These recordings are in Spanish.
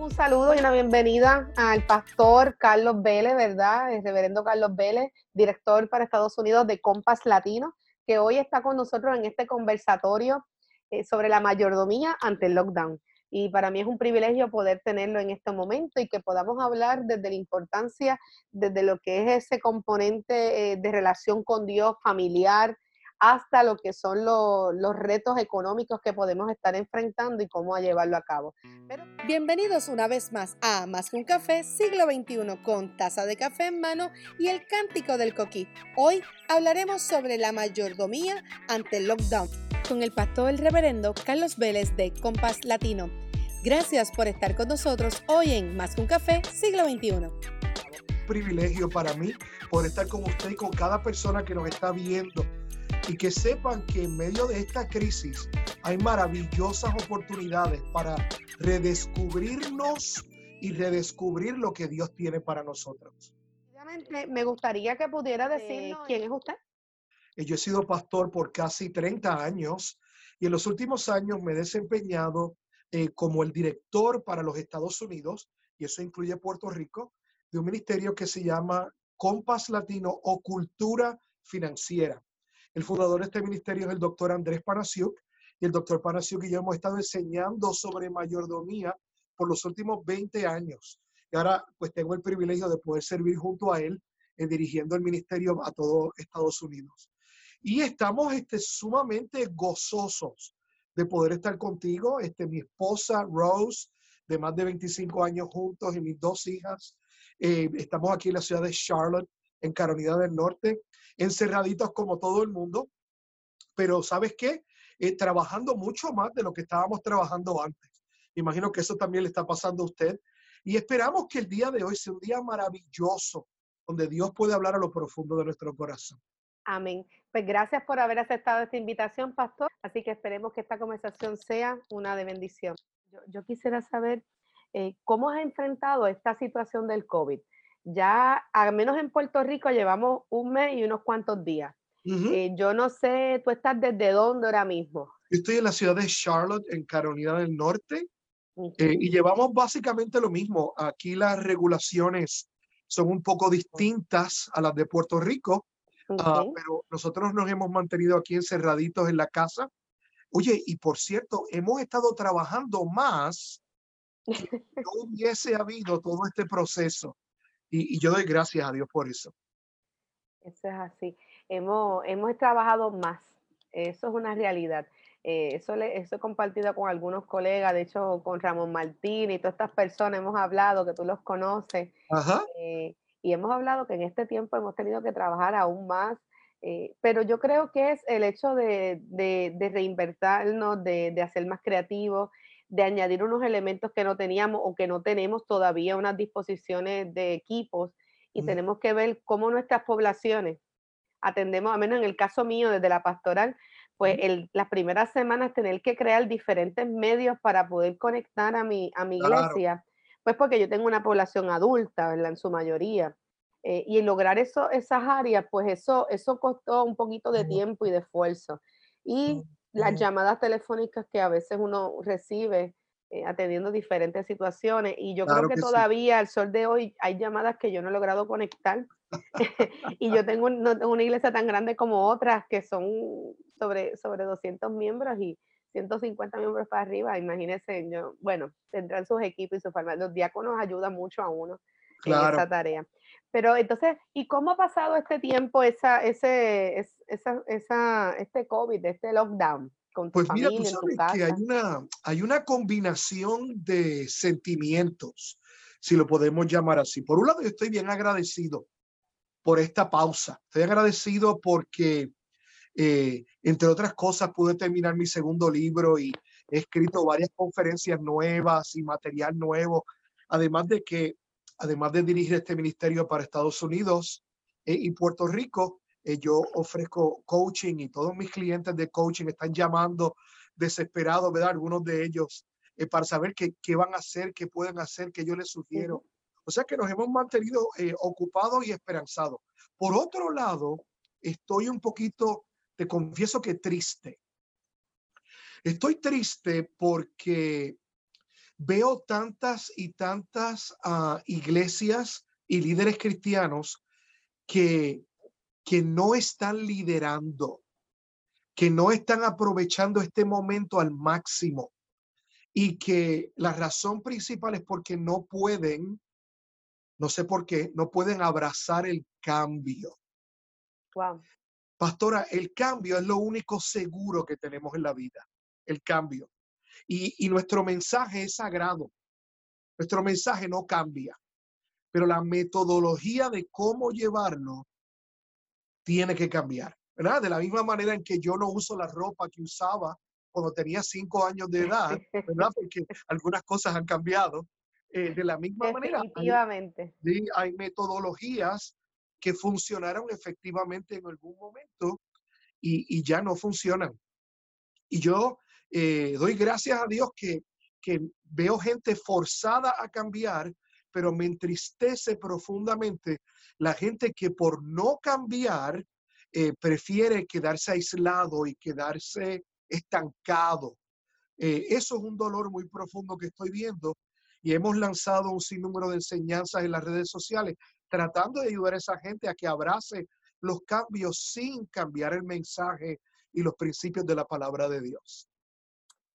Un saludo y una bienvenida al pastor Carlos Vélez, ¿verdad? El reverendo Carlos Vélez, director para Estados Unidos de Compass Latino, que hoy está con nosotros en este conversatorio eh, sobre la mayordomía ante el lockdown. Y para mí es un privilegio poder tenerlo en este momento y que podamos hablar desde la importancia, desde lo que es ese componente eh, de relación con Dios familiar, hasta lo que son los retos económicos que podemos estar enfrentando y cómo llevarlo a cabo. Bienvenidos una vez más a Más que un café, siglo XXI, con taza de café en mano y el cántico del coquí. Hoy hablaremos sobre la mayordomía ante el lockdown con el pastor el reverendo Carlos Vélez de Compás Latino. Gracias por estar con nosotros hoy en Más que un café, siglo XXI privilegio para mí por estar con usted y con cada persona que nos está viendo y que sepan que en medio de esta crisis hay maravillosas oportunidades para redescubrirnos y redescubrir lo que Dios tiene para nosotros. Me gustaría que pudiera decir quién es usted. Eh, yo he sido pastor por casi 30 años y en los últimos años me he desempeñado eh, como el director para los Estados Unidos, y eso incluye Puerto Rico, de un ministerio que se llama Compass Latino o Cultura Financiera. El fundador de este ministerio es el doctor Andrés Panasiuk y el doctor Panasiuk y yo hemos estado enseñando sobre mayordomía por los últimos 20 años. Y ahora pues tengo el privilegio de poder servir junto a él eh, dirigiendo el ministerio a todo Estados Unidos. Y estamos este, sumamente gozosos de poder estar contigo. Este, mi esposa Rose, de más de 25 años juntos, y mis dos hijas. Eh, estamos aquí en la ciudad de Charlotte, en Carolina del Norte encerraditos como todo el mundo, pero ¿sabes qué? Eh, trabajando mucho más de lo que estábamos trabajando antes. Imagino que eso también le está pasando a usted. Y esperamos que el día de hoy sea un día maravilloso, donde Dios puede hablar a lo profundo de nuestro corazón. Amén. Pues gracias por haber aceptado esta invitación, pastor. Así que esperemos que esta conversación sea una de bendición. Yo, quisiera saber eh, cómo has enfrentado esta situación del COVID ya al menos en Puerto Rico llevamos un mes y unos cuantos días. Eh, yo no sé, tú estás desde dónde ahora mismo. Yo estoy en la ciudad de Charlotte, en Carolina del Norte, eh, y llevamos básicamente lo mismo. Aquí las regulaciones son un poco distintas a las de Puerto Rico, ah, pero nosotros nos hemos mantenido aquí encerraditos en la casa. Oye, y por cierto, hemos estado trabajando más si no hubiese habido todo este proceso. Y, yo doy gracias a Dios por eso. Eso es así. Hemos, hemos trabajado más. Eso es una realidad. Eh, eso, le, eso he compartido con algunos colegas, de hecho con Ramón Martín y todas estas personas hemos hablado, que tú los conoces. Eh, y hemos hablado que en este tiempo hemos tenido que trabajar aún más. Eh, pero yo creo que es el hecho de, de, de reinvertirnos, de, de, hacer más creativos, de añadir unos elementos que no teníamos o que no tenemos todavía unas disposiciones de equipos y tenemos que ver cómo nuestras poblaciones atendemos, a menos en el caso mío desde la pastoral, pues el, las primeras semanas tener que crear diferentes medios para poder conectar a mi, a mi iglesia, pues porque yo tengo una población adulta, ¿verdad? En su mayoría. Eh, y lograr eso, esas áreas, pues eso, eso costó un poquito de tiempo y de esfuerzo. Y las llamadas telefónicas que a veces uno recibe eh, atendiendo diferentes situaciones y yo creo que, todavía al sol de hoy hay llamadas que yo no he logrado conectar y yo tengo, no tengo una iglesia tan grande como otras que son sobre, sobre 200 miembros y 150 miembros para arriba, imagínense, yo, bueno, tendrán sus equipos y sus farmacias, los diáconos ayudan mucho a uno en esa tarea. Pero entonces, ¿y cómo ha pasado este tiempo, esa, ese, esa, esa, este COVID, este lockdown? Con tu pues mira, tú sabes que hay una, hay una combinación de sentimientos, si lo podemos llamar así. Por un lado, yo estoy bien agradecido por esta pausa. Estoy agradecido porque, eh, entre otras cosas, pude terminar mi segundo libro y he escrito varias conferencias nuevas y material nuevo. Además de que además de dirigir este ministerio para Estados Unidos eh, y Puerto Rico, eh, yo ofrezco coaching y todos mis clientes de coaching están llamando desesperados, ¿verdad? Algunos de ellos eh, para saber qué, qué, van a hacer, qué pueden hacer, qué yo les sugiero. O sea que nos hemos mantenido ocupados y esperanzados. Por otro lado, estoy un poquito, te confieso que triste. Estoy triste porque veo tantas y tantas ah, iglesias y líderes cristianos que, que no están liderando, que no están aprovechando este momento al máximo y que la razón principal es porque no pueden, no sé por qué, no pueden abrazar el cambio. Wow. Pastora, el cambio es lo único seguro que tenemos en la vida, el cambio. Y, nuestro mensaje es sagrado. Nuestro mensaje no cambia, pero la metodología de cómo llevarlo tiene que cambiar. ¿verdad? De la misma manera en que yo no uso la ropa que usaba cuando tenía cinco años de edad, ¿verdad? Porque algunas cosas han cambiado. Eh, de la misma manera. Hay, hay metodologías que funcionaron efectivamente en algún momento y, y ya no funcionan. Y yo eh, doy gracias a Dios que, veo gente forzada a cambiar, pero me entristece profundamente la gente que por no cambiar eh, prefiere quedarse aislado y quedarse estancado. Eh, eso es un dolor muy profundo que estoy viendo y hemos lanzado un sinnúmero de enseñanzas en las redes sociales tratando de ayudar a esa gente a que abrace los cambios sin cambiar el mensaje y los principios de la palabra de Dios.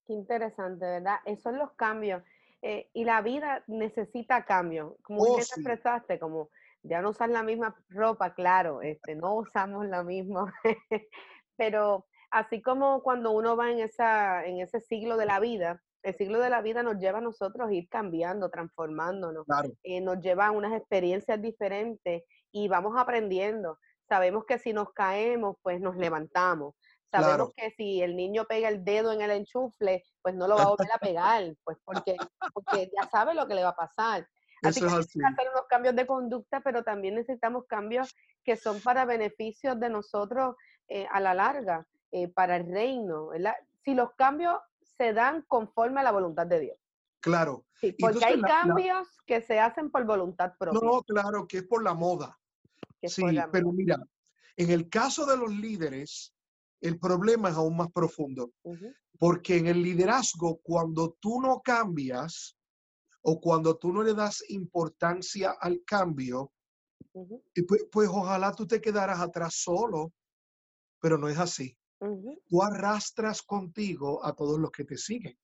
Qué interesante, ¿verdad? Esos son los cambios. Eh, y la vida necesita cambio. Como oh, expresaste, como ya no usar la misma ropa, claro, este, no usamos la misma, pero así como cuando uno va en, esa, en ese siglo de la vida, el siglo de la vida nos lleva a nosotros a ir cambiando, transformándonos, eh, nos lleva a unas experiencias diferentes y vamos aprendiendo. Sabemos que si nos caemos, pues nos levantamos. Sabemos que si el niño pega el dedo en el enchufle, pues no lo va a volver a pegar, pues porque, porque ya sabe lo que le va a pasar. Así que necesitamos hacer unos cambios de conducta, pero también necesitamos cambios que son para beneficios de nosotros eh, a la larga, eh, para el reino. Si los cambios se dan conforme a la voluntad de Dios. Claro. Sí, porque hay cambios que se hacen por voluntad propia. No, claro, que es por la moda. Sí, pero mira, en el caso de los líderes, el problema es aún más profundo. Porque en el liderazgo, cuando tú no cambias o cuando tú no le das importancia al cambio, pues, pues, ojalá tú te quedaras atrás solo, pero no es así. Tú arrastras contigo a todos los que te siguen.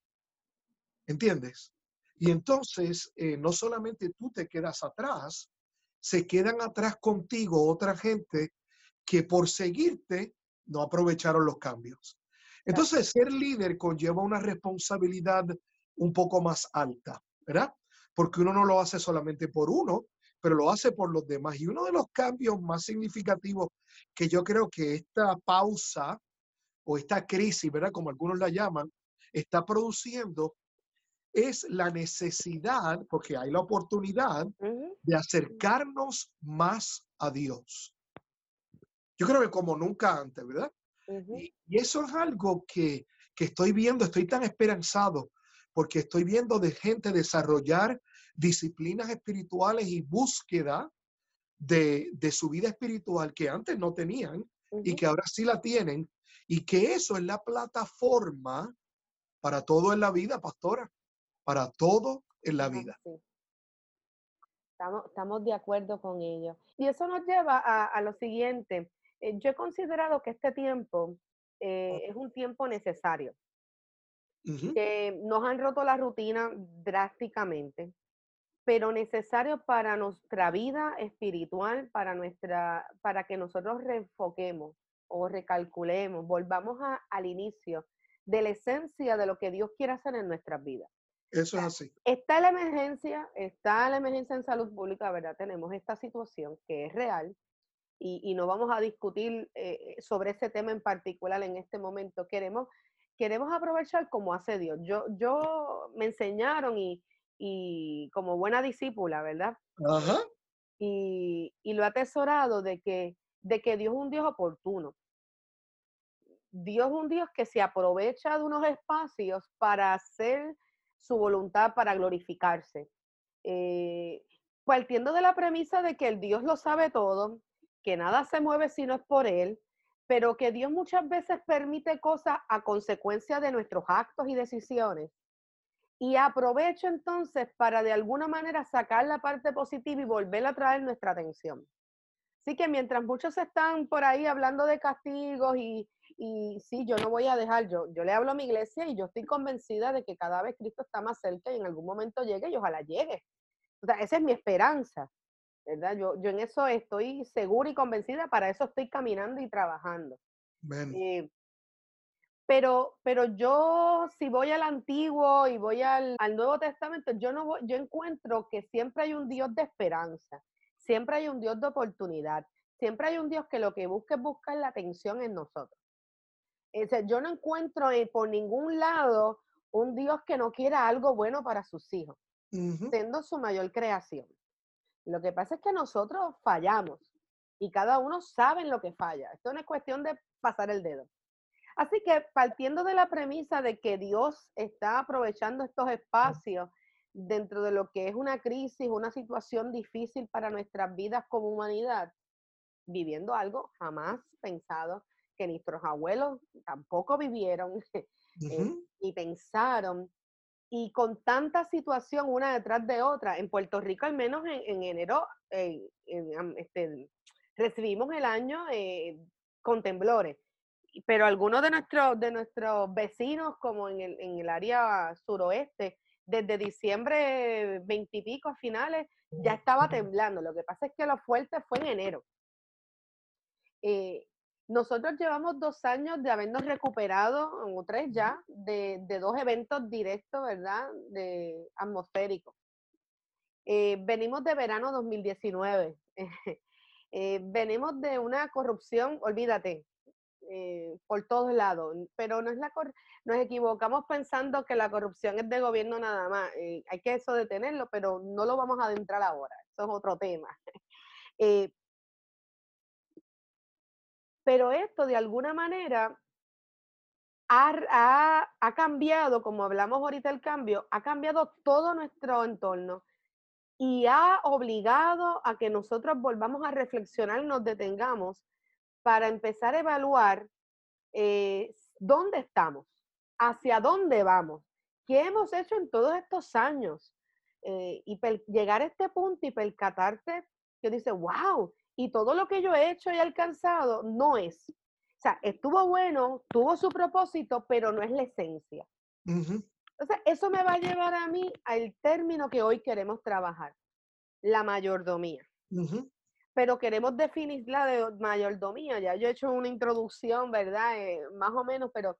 ¿Entiendes? Y entonces, eh, no solamente tú te quedas atrás, se quedan atrás contigo otra gente que por seguirte no aprovecharon los cambios. Entonces, ser líder conlleva una responsabilidad un poco más alta, ¿verdad? Porque uno no lo hace solamente por uno, pero lo hace por los demás. Y uno de los cambios más significativos que yo creo que esta pausa o esta crisis, ¿verdad? Como algunos la llaman, está produciendo es la necesidad, porque hay la oportunidad de acercarnos más a Dios. Yo creo que como nunca antes, ¿verdad? y, eso es algo que, estoy viendo, estoy tan esperanzado, porque estoy viendo de gente desarrollar disciplinas espirituales y búsqueda de, su vida espiritual que antes no tenían y que ahora sí la tienen, y que eso es la plataforma para todo en la vida, pastora, para todo en la vida. Estamos, estamos de acuerdo con ello. Y eso nos lleva a, a lo siguiente. Eh, yo he considerado que este tiempo eh, es un tiempo necesario, que nos han roto la rutina drásticamente, pero necesario para nuestra vida espiritual, para, nuestra, para que nosotros reenfoquemos o recalculemos, volvamos al inicio de la esencia de lo que Dios quiere hacer en nuestras vidas. Eso es así. Está la emergencia, está la emergencia en salud pública, ¿verdad? Tenemos esta situación que es real, y, no vamos a discutir eh, sobre ese tema en particular en este momento. Queremos, queremos aprovechar como hace Dios. Yo, yo me enseñaron y, y como buena discípula, ¿verdad? Ajá. Y, y, lo he atesorado de que, de que Dios es un Dios oportuno. Dios es un Dios que se aprovecha de unos espacios para hacer su voluntad, para glorificarse. Eh, partiendo de la premisa de que el Dios lo sabe todo, que nada se mueve si no es por Él, pero que Dios muchas veces permite cosas a consecuencia de nuestros actos y decisiones. y aprovecho entonces para de alguna manera sacar la parte positiva y volver a traer nuestra atención. Así que mientras muchos están por ahí hablando de castigos y, y sí, yo no voy a dejar, yo, yo le hablo a mi iglesia y yo estoy convencida de que cada vez Cristo está más cerca y en algún momento llegue y ojalá llegue. O sea, esa es mi esperanza, ¿verdad? Yo, yo en eso estoy segura y convencida, para eso estoy caminando y trabajando. Eh, pero, pero yo, si voy al Antiguo y voy al, al Nuevo Testamento, yo, no yo encuentro que siempre hay un Dios de esperanza, siempre hay un Dios de oportunidad, siempre hay un Dios que lo que busca es buscar la atención en nosotros. yo no encuentro por ningún lado un Dios que no quiera algo bueno para sus hijos, siendo su mayor creación. Lo que pasa es que nosotros fallamos y cada uno sabe en lo que falla. Esto no es cuestión de pasar el dedo. Así que partiendo de la premisa de que Dios está aprovechando estos espacios dentro de lo que es una crisis, una situación difícil para nuestras vidas como humanidad, viviendo algo jamás pensado que nuestros abuelos tampoco vivieron eh, y pensaron. Y con tanta situación una detrás de otra, en Puerto Rico al menos en, enero este, recibimos el año eh, con temblores pero algunos de nuestros, de nuestros vecinos, como en el, en el área suroeste, desde diciembre veintipico a finales, ya estaba temblando. Lo que pasa es que lo fuerte fue en enero. Eh, nosotros llevamos dos años de habernos recuperado, o tres ya, de, de dos eventos directos, ¿verdad? De atmosféricos. Eh, venimos de verano 2019. eh, venimos de una corrupción, olvídate, eh, por todos lados, pero no es la nos equivocamos pensando que la corrupción es de gobierno nada más. Eh, hay que eso detenerlo, pero no lo vamos a adentrar ahora. Eso es otro tema. Eh, pero esto de alguna manera ha, ha, cambiado, como hablamos ahorita el cambio, ha cambiado todo nuestro entorno y ha obligado a que nosotros volvamos a reflexionar, nos detengamos para empezar a evaluar eh, dónde estamos, hacia dónde vamos, qué hemos hecho en todos estos años. Eh, y llegar a este punto y percatarte que dice, wow, y todo lo que yo he hecho y alcanzado no es. O sea, estuvo bueno, tuvo su propósito, pero no es la esencia. Entonces, eso me va a llevar a mí al término que hoy queremos trabajar, la mayordomía pero queremos definir la de mayordomía. Ya yo he hecho una introducción, ¿verdad? Eh, más o menos, pero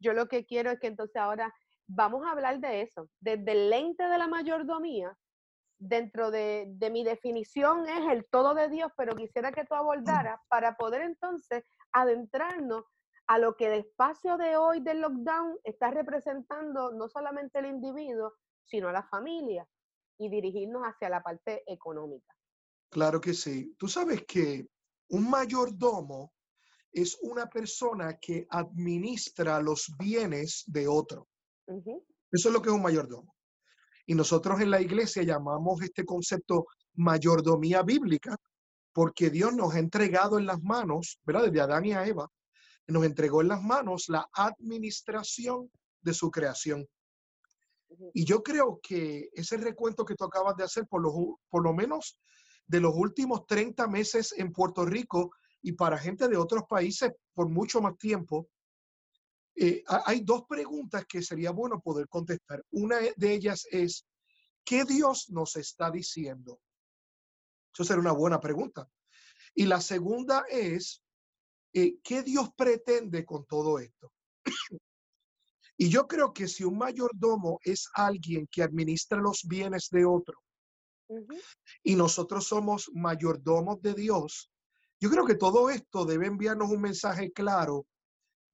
yo lo que quiero es que entonces ahora vamos a hablar de eso. Desde el lente de la mayordomía, dentro de, de mi definición es el todo de Dios, pero quisiera que tú abordaras para poder entonces adentrarnos a lo que el espacio de hoy del lockdown está representando no solamente el individuo, sino a la familia y dirigirnos hacia la parte económica. Claro que sí. Tú sabes que un mayordomo es una persona que administra los bienes de otro. Eso es lo que es un mayordomo. Y nosotros en la iglesia llamamos este concepto mayordomía bíblica, porque Dios nos ha entregado en las manos, ¿verdad? Desde Adán y a Eva, nos entregó en las manos la administración de su creación. Y yo creo que ese recuento que tú acabas de hacer, por lo, por lo menos de los últimos 30 meses en Puerto Rico y para gente de otros países por mucho más tiempo, eh, hay dos preguntas que sería bueno poder contestar. Una de ellas es, ¿qué Dios nos está diciendo? Eso sería una buena pregunta. Y la segunda es, eh, ¿qué Dios pretende con todo esto? y yo creo que si un mayordomo es alguien que administra los bienes de otro, y nosotros somos mayordomos de Dios, yo creo que todo esto debe enviarnos un mensaje claro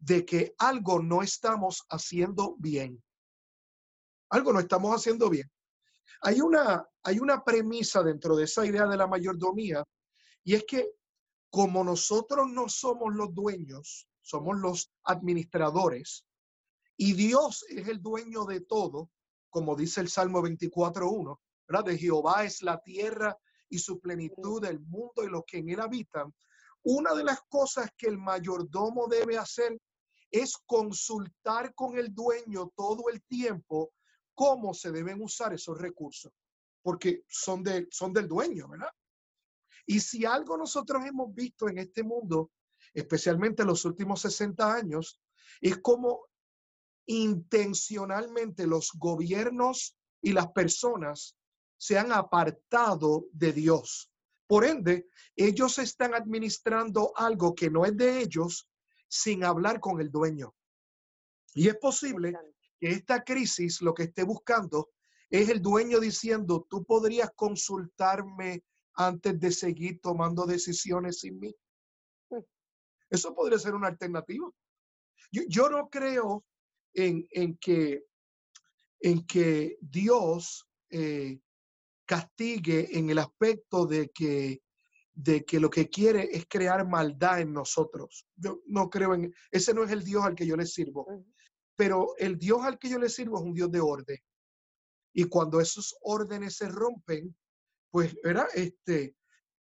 de que algo no estamos haciendo bien. Algo no estamos haciendo bien. Hay una, hay una premisa dentro de esa idea de la mayordomía y es que como nosotros no somos los dueños, somos los administradores y Dios es el dueño de todo, como dice el Salmo 24.1, de Jehová es la tierra y su plenitud, el mundo y los que en él habitan. Una de las cosas que el mayordomo debe hacer es consultar con el dueño todo el tiempo cómo se deben usar esos recursos, porque son, de, son del dueño, ¿verdad? Y si algo nosotros hemos visto en este mundo, especialmente en los últimos 60 años, es como intencionalmente los gobiernos y las personas se han apartado de Dios. Por ende, ellos están administrando algo que no es de ellos sin hablar con el dueño. Y es posible que esta crisis lo que esté buscando es el dueño diciendo, tú podrías consultarme antes de seguir tomando decisiones sin mí. Mm. Eso podría ser una alternativa. Yo, no creo en, que, en que Dios eh, castigue en el aspecto de que, de que lo que quiere es crear maldad en nosotros. Yo no creo en, ese no es el Dios al que yo le sirvo, pero el Dios al que yo le sirvo es un Dios de orden. Y cuando esos órdenes se rompen, pues, era Este,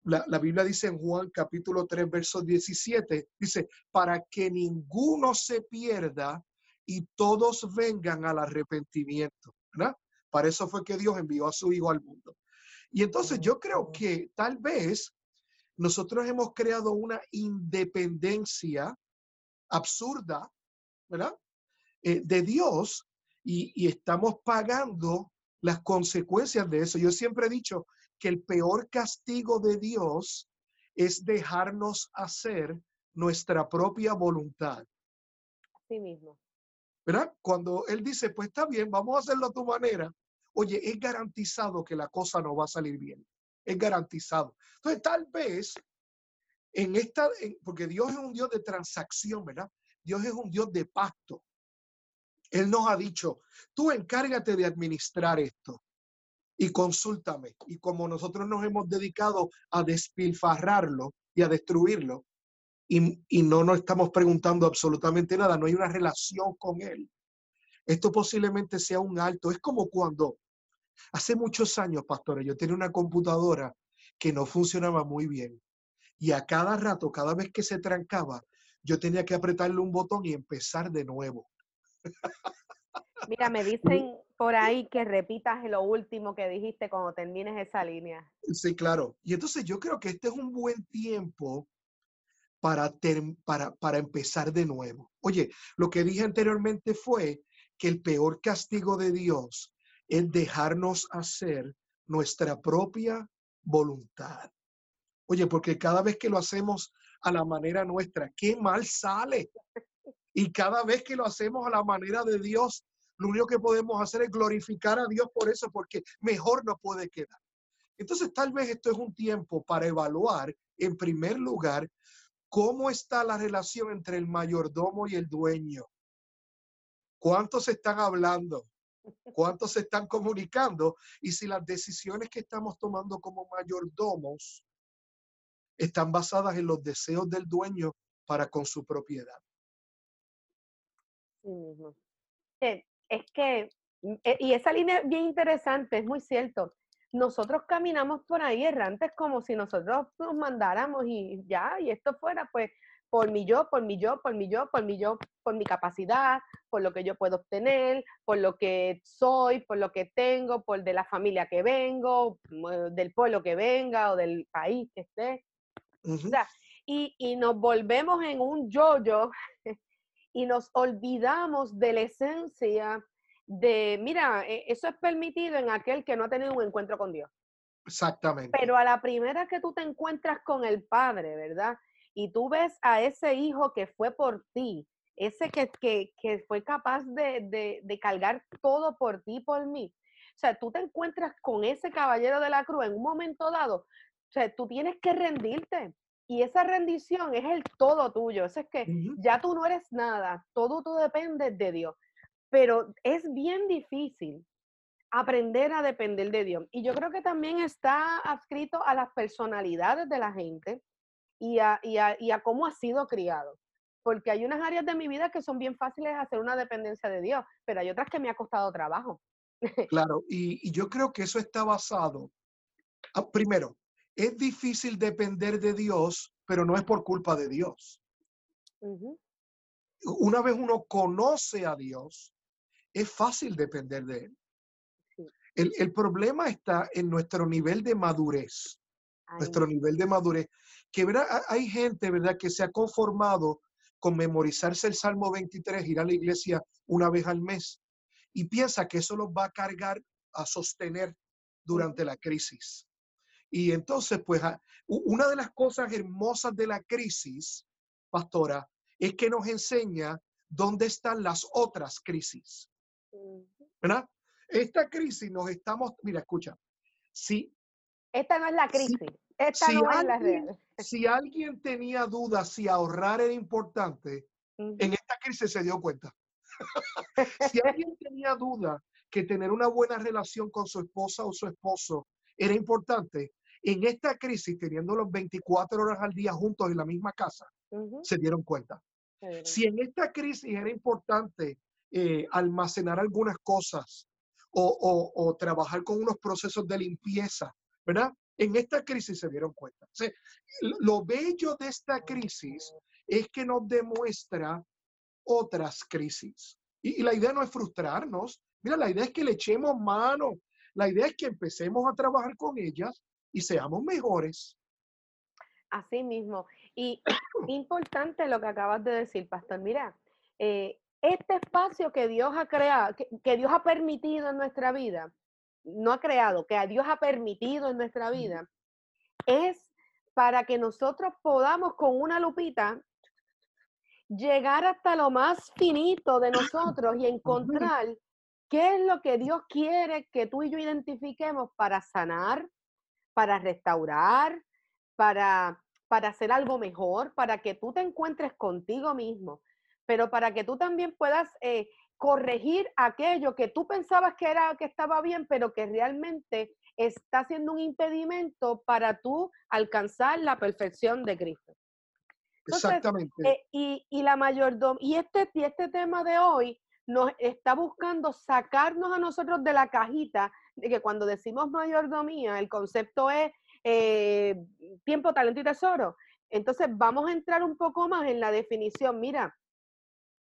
la, la, Biblia dice en Juan capítulo 3, verso 17, dice, para que ninguno se pierda y todos vengan al arrepentimiento, ¿verdad? Para eso fue que Dios envió a su Hijo al mundo. Y entonces yo creo que tal vez nosotros hemos creado una independencia absurda, ¿verdad? Eh, de Dios y, y estamos pagando las consecuencias de eso. Yo siempre he dicho, que el peor castigo de Dios es dejarnos hacer nuestra propia voluntad. Sí mismo. ¿Verdad? Cuando Él dice, pues está bien, vamos a hacerlo a tu manera. Oye, es garantizado que la cosa no va a salir bien. Es garantizado. Entonces, tal vez en esta, porque Dios es un Dios de transacción, ¿verdad? Dios es un Dios de pacto. Él nos ha dicho, tú encárgate de administrar esto y consúltame. Y como nosotros nos hemos dedicado a despilfarrarlo y a destruirlo, y, y, no nos estamos preguntando absolutamente nada, no hay una relación con él. Esto posiblemente sea un alto. Es como cuando hace muchos años, pastores, yo tenía una computadora que no funcionaba muy bien. Y a cada rato, cada vez que se trancaba, yo tenía que apretarle un botón y empezar de nuevo. Mira, me dicen por ahí que repitas lo último que dijiste cuando termines esa línea. Sí, claro. Y entonces yo creo que este es un buen tiempo para, para, para empezar de nuevo. Oye, lo que dije anteriormente fue que el peor castigo de Dios es dejarnos hacer nuestra propia voluntad. Oye, porque cada vez que lo hacemos a la manera nuestra, qué mal sale. Y cada vez que lo hacemos a la manera de Dios, lo único que podemos hacer es glorificar a Dios por eso, porque mejor no puede quedar. Entonces, tal vez esto es un tiempo para evaluar, en primer lugar, cómo está la relación entre el mayordomo y el dueño. ¿Cuántos están hablando? ¿Cuántos se están comunicando? Y si las decisiones que estamos tomando como mayordomos están basadas en los deseos del dueño para con su propiedad. Es que, eh, y esa línea es bien interesante, es muy cierto. Nosotros caminamos por ahí errantes como si nosotros nos mandáramos y ya, y esto fuera pues por mi yo, por mi yo, por mi yo, por mi yo, por mi capacidad, por lo que yo puedo obtener, por lo que soy, por lo que tengo, por de la familia que vengo, del pueblo que venga o del país que esté. y, y nos volvemos en un yo-yo y nos olvidamos de la esencia de, mira, e, eso es permitido en aquel que no ha tenido un encuentro con Dios. Exactamente. Pero a la primera que tú te encuentras con el Padre, ¿verdad? Y tú ves a ese hijo que fue por ti, ese que, que, que fue capaz de, de, de, cargar todo por ti, por mí. O sea, tú te encuentras con ese caballero de la cruz en un momento dado. O sea, tú tienes que rendirte. Y esa rendición es el todo tuyo. es que ya tú no eres nada, todo tú dependes de Dios. Pero es bien difícil aprender a depender de Dios. Y yo creo que también está adscrito a las personalidades de la gente y a, y a, y a cómo ha sido criado. Porque hay unas áreas de mi vida que son bien fáciles de hacer una dependencia de Dios, pero hay otras que me ha costado trabajo. Claro, y, y yo creo que eso está basado, ah, primero, es difícil depender de Dios, pero no es por culpa de Dios. Una vez uno conoce a Dios, es fácil depender de Él. El, el problema está en nuestro nivel de madurez, nuestro nivel de madurez, que ¿verdad? hay gente, ¿verdad?, que se ha conformado con memorizarse el Salmo 23, ir a la iglesia una vez al mes, y piensa que eso los va a cargar, a sostener durante la crisis. Y entonces, pues, una de las cosas hermosas de la crisis, pastora, es que nos enseña dónde están las otras crisis. ¿Verdad? Esta crisis nos estamos, mira, escucha, si... Esta no es la crisis, esta no es la real. Si alguien tenía dudas si ahorrar era importante, en esta crisis se dio cuenta. si alguien tenía duda que tener una buena relación con su esposa o su esposo era importante, en esta crisis, teniendo los 24 horas al día juntos en la misma casa, se dieron cuenta. Si en esta crisis era importante eh, almacenar algunas cosas o, trabajar con unos procesos de limpieza, ¿verdad? En esta crisis se dieron cuenta. lo bello de esta crisis es que nos demuestra otras crisis. Y, la idea no es frustrarnos. Mira, la idea es que le echemos mano. La idea es que empecemos a trabajar con ellas y seamos mejores. Así mismo. Y importante lo que acabas de decir, Pastor. Mira, eh, este espacio que Dios ha creado, que, Dios ha permitido en nuestra vida, no ha creado, que a Dios ha permitido en nuestra vida, es para que nosotros podamos con una lupita llegar hasta lo más finito de nosotros y encontrar qué es lo que Dios quiere que tú y yo identifiquemos para sanar, para restaurar, para para hacer algo mejor, para que tú te encuentres contigo mismo, pero para que tú también puedas eh, corregir aquello que tú pensabas que era que estaba bien, pero que realmente está siendo un impedimento para tú alcanzar la perfección de Cristo. Exactamente. Eh, y, y, la mayordomía, y este, y este tema de hoy nos está buscando sacarnos a nosotros de la cajita de que cuando decimos mayordomía, el concepto es eh, tiempo, talento y tesoro. Entonces vamos a entrar un poco más en la definición. Mira,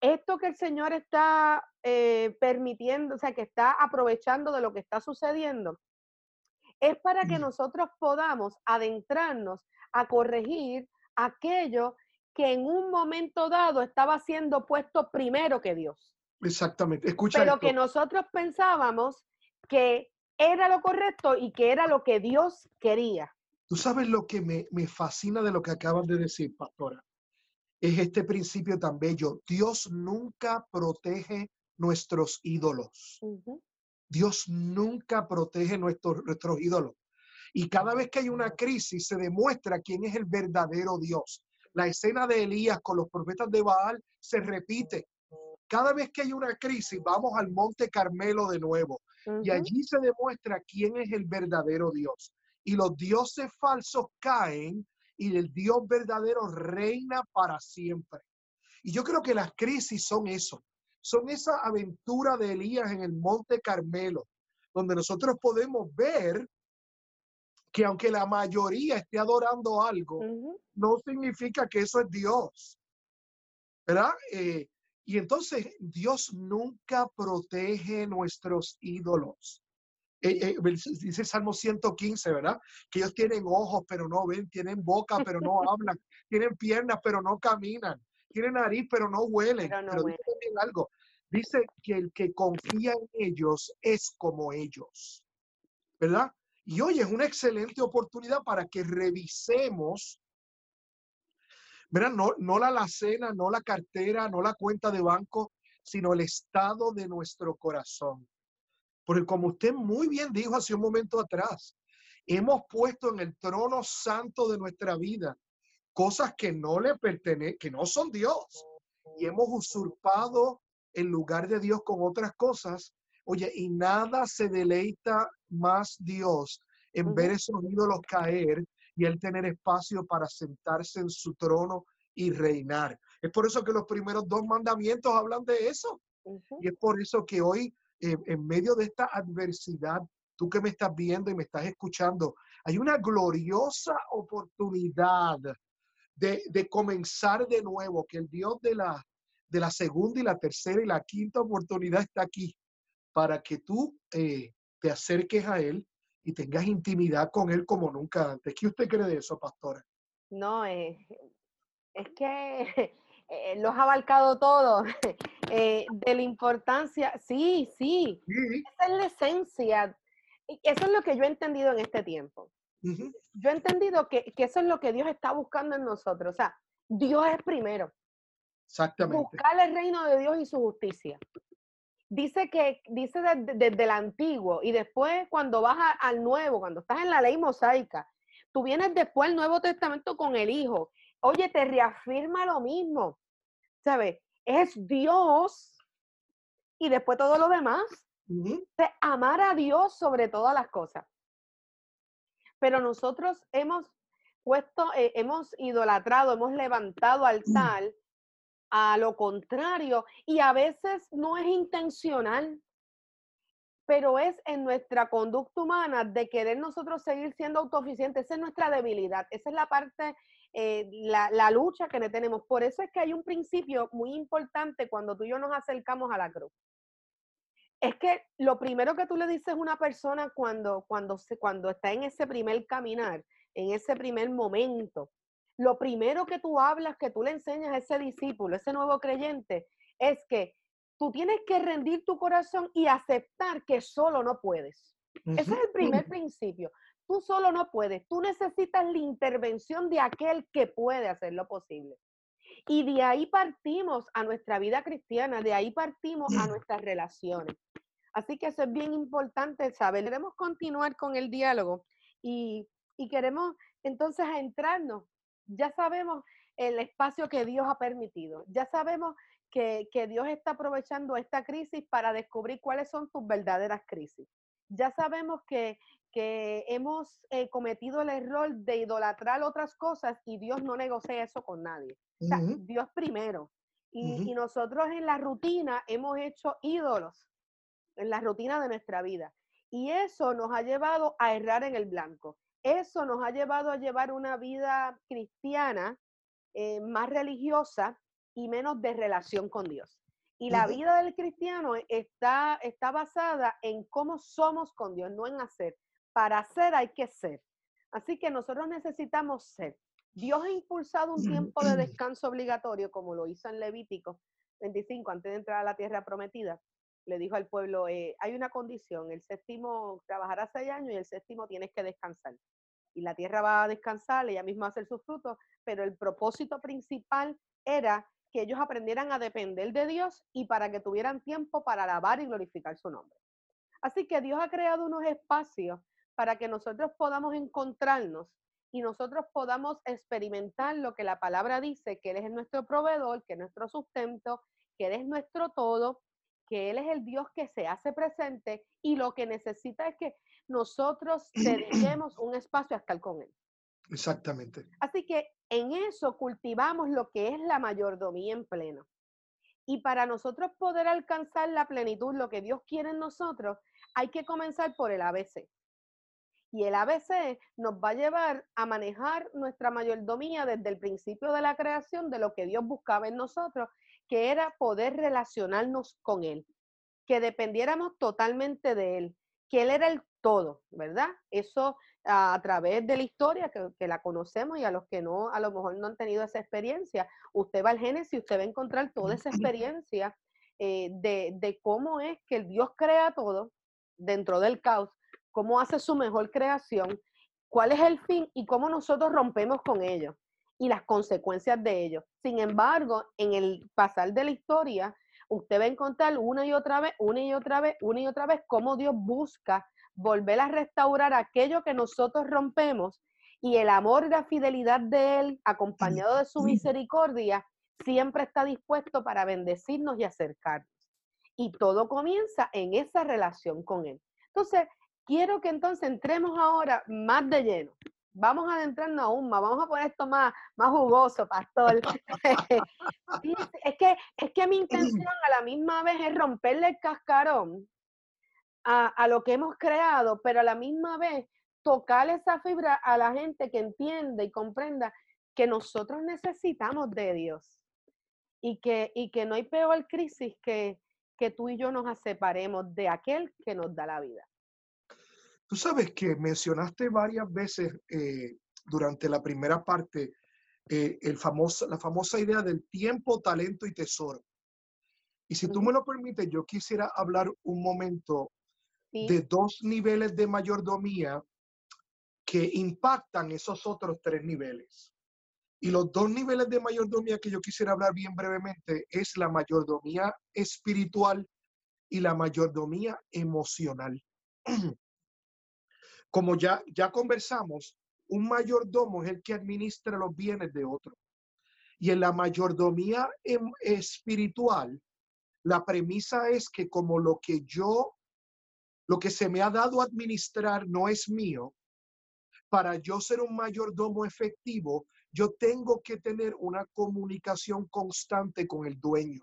esto que el Señor está eh, permitiendo, o sea, que está aprovechando de lo que está sucediendo, es para que nosotros podamos adentrarnos a corregir aquello que en un momento dado estaba siendo puesto primero que Dios. Exactamente. Escucha Pero que nosotros pensábamos que era lo correcto y que era lo que Dios quería. Tú sabes lo que me, fascina de lo que acabas de decir, pastora. Es este principio tan bello. Dios nunca protege nuestros ídolos. Dios nunca protege nuestros, nuestros ídolos. Y cada vez que hay una crisis se demuestra quién es el verdadero Dios. La escena de Elías con los profetas de Baal se repite. Cada vez que hay una crisis, vamos al Monte Carmelo de nuevo. Y allí se demuestra quién es el verdadero Dios. Y los dioses falsos caen y el Dios verdadero reina para siempre. Y yo creo que las crisis son eso. Son esa aventura de Elías en el Monte Carmelo, donde nosotros podemos ver que aunque la mayoría esté adorando algo, no significa que eso es Dios. ¿Verdad? Eh, y entonces Dios nunca protege nuestros ídolos. Eh, eh, dice el Salmo 115, ¿verdad? Que ellos tienen ojos pero no ven, tienen boca pero no hablan, tienen piernas pero no caminan, tienen nariz pero no huelen. Pero, Dice algo. Dice que el que confía en ellos es como ellos, ¿verdad? Y hoy es una excelente oportunidad para que revisemos no, no la alacena, no la cartera, no la cuenta de banco, sino el estado de nuestro corazón. Porque como usted muy bien dijo hace un momento atrás, hemos puesto en el trono santo de nuestra vida cosas que no le pertenecen, que no son Dios. Y hemos usurpado el lugar de Dios con otras cosas. Oye, y nada se deleita más Dios en ver esos ídolos caer y él tener espacio para sentarse en su trono y reinar. Es por eso que los primeros dos mandamientos hablan de eso. Y es por eso que hoy, eh, en medio de esta adversidad, tú que me estás viendo y me estás escuchando, hay una gloriosa oportunidad de, comenzar de nuevo, que el Dios de la, de la segunda y la tercera y la quinta oportunidad está aquí para que tú eh, te acerques a Él y tengas intimidad con Él como nunca antes. ¿Qué usted cree de eso, pastora? No, es que eh, los ha abarcado todo. Eh, de la importancia, sí, sí, esa es la esencia. Eso es lo que yo he entendido en este tiempo. Yo he entendido que, que, eso es lo que Dios está buscando en nosotros. O sea, Dios es primero. Exactamente. Buscar el reino de Dios y su justicia. Dice que, dice desde, el antiguo y después cuando vas al nuevo, cuando estás en la ley mosaica, tú vienes después al Nuevo Testamento con el Hijo. Oye, te reafirma lo mismo. ¿Sabes? Es Dios y después todo lo demás. amar a Dios sobre todas las cosas. Pero nosotros hemos puesto, eh, hemos idolatrado, hemos levantado mm. altar a lo contrario y a veces no es intencional, pero es en nuestra conducta humana de querer nosotros seguir siendo autosuficientes. Esa es nuestra debilidad, esa es la parte, eh, la, la, lucha que tenemos. Por eso es que hay un principio muy importante cuando tú y yo nos acercamos a la cruz. Es que lo primero que tú le dices a una persona cuando, cuando, se, cuando está en ese primer caminar, en ese primer momento, lo primero que tú hablas, que tú le enseñas a ese discípulo, ese nuevo creyente, es que tú tienes que rendir tu corazón y aceptar que solo no puedes. Ese es el primer principio. Tú solo no puedes. Tú necesitas la intervención de aquel que puede hacer lo posible. Y de ahí partimos a nuestra vida cristiana, de ahí partimos a nuestras relaciones. Así que eso es bien importante saber. Queremos continuar con el diálogo y, y queremos entonces entrarnos ya sabemos el espacio que Dios ha permitido. Ya sabemos que, Dios está aprovechando esta crisis para descubrir cuáles son sus verdaderas crisis. Ya sabemos que, hemos eh, cometido el error de idolatrar otras cosas y Dios no negocia eso con nadie. O sea, Dios primero. Y, y nosotros en la rutina hemos hecho ídolos en la rutina de nuestra vida. Y eso nos ha llevado a errar en el blanco eso nos ha llevado a llevar una vida cristiana eh, más religiosa y menos de relación con Dios. Y la vida del cristiano está, está basada en cómo somos con Dios, no en hacer. Para hacer hay que ser. Así que nosotros necesitamos ser. Dios ha impulsado un tiempo de descanso obligatorio, como lo hizo en Levítico 25, antes de entrar a la tierra prometida. Le dijo al pueblo, eh, hay una condición, el séptimo trabajará seis años y el séptimo tienes que descansar y la tierra va a descansar, ella misma va a hacer sus frutos, pero el propósito principal era que ellos aprendieran a depender de Dios y para que tuvieran tiempo para alabar y glorificar su nombre. Así que Dios ha creado unos espacios para que nosotros podamos encontrarnos y nosotros podamos experimentar lo que la palabra dice, que Él es nuestro proveedor, que es nuestro sustento, que Él es nuestro todo, que Él es el Dios que se hace presente y lo que necesita es que nosotros dediquemos un espacio a estar con Él. Exactamente. Así que en eso cultivamos lo que es la mayordomía en pleno. Y para nosotros poder alcanzar la plenitud, lo que Dios quiere en nosotros, hay que comenzar por el ABC. Y el ABC nos va a llevar a manejar nuestra mayordomía desde el principio de la creación de lo que Dios buscaba en nosotros, que era poder relacionarnos con Él, que dependiéramos totalmente de Él, que Él era el todo, ¿verdad? Eso a, través de la historia que, la conocemos y a los que no, a lo mejor no han tenido esa experiencia, usted va al Génesis y usted va a encontrar toda esa experiencia eh, de, de cómo es que el Dios crea todo dentro del caos, cómo hace su mejor creación, cuál es el fin y cómo nosotros rompemos con ello y las consecuencias de ello. Sin embargo, en el pasar de la historia, usted va a encontrar una y otra vez, una y otra vez, una y otra vez cómo Dios busca volver a restaurar aquello que nosotros rompemos y el amor y la fidelidad de Él, acompañado de su misericordia, siempre está dispuesto para bendecirnos y acercarnos. Y todo comienza en esa relación con Él. Entonces, quiero que entonces entremos ahora más de lleno. Vamos a adentrarnos aún más, vamos a poner esto más, más jugoso, pastor. es, que, es que mi intención a la misma vez es romperle el cascarón a, lo que hemos creado, pero a la misma vez tocar esa fibra a la gente que entiende y comprenda que nosotros necesitamos de Dios y que, y que no hay peor crisis que, que tú y yo nos separemos de aquel que nos da la vida. Tú sabes que mencionaste varias veces eh, durante la primera parte eh, el famoso, la famosa idea del tiempo, talento y tesoro. Y si tú me lo permites, yo quisiera hablar un momento de dos niveles de mayordomía que impactan esos otros tres niveles. Y los dos niveles de mayordomía que yo quisiera hablar bien brevemente es la mayordomía espiritual y la mayordomía emocional. Como ya, ya conversamos, un mayordomo es el que administra los bienes de otro. Y en la mayordomía em, espiritual, la premisa es que como lo que yo, lo que se me ha dado a administrar no es mío, para yo ser un mayordomo efectivo, yo tengo que tener una comunicación constante con el dueño.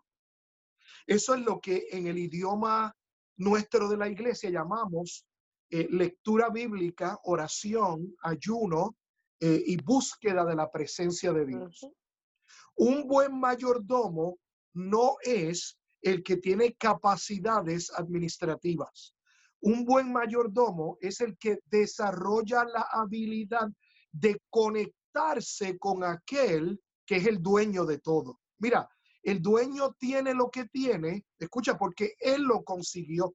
Eso es lo que en el idioma nuestro de la iglesia llamamos eh, lectura bíblica, oración, ayuno eh, y búsqueda de la presencia de Dios. Un buen mayordomo no es el que tiene capacidades administrativas. Un buen mayordomo es el que desarrolla la habilidad de conectarse con aquel que es el dueño de todo. Mira, el dueño tiene lo que tiene, escucha, porque él lo consiguió.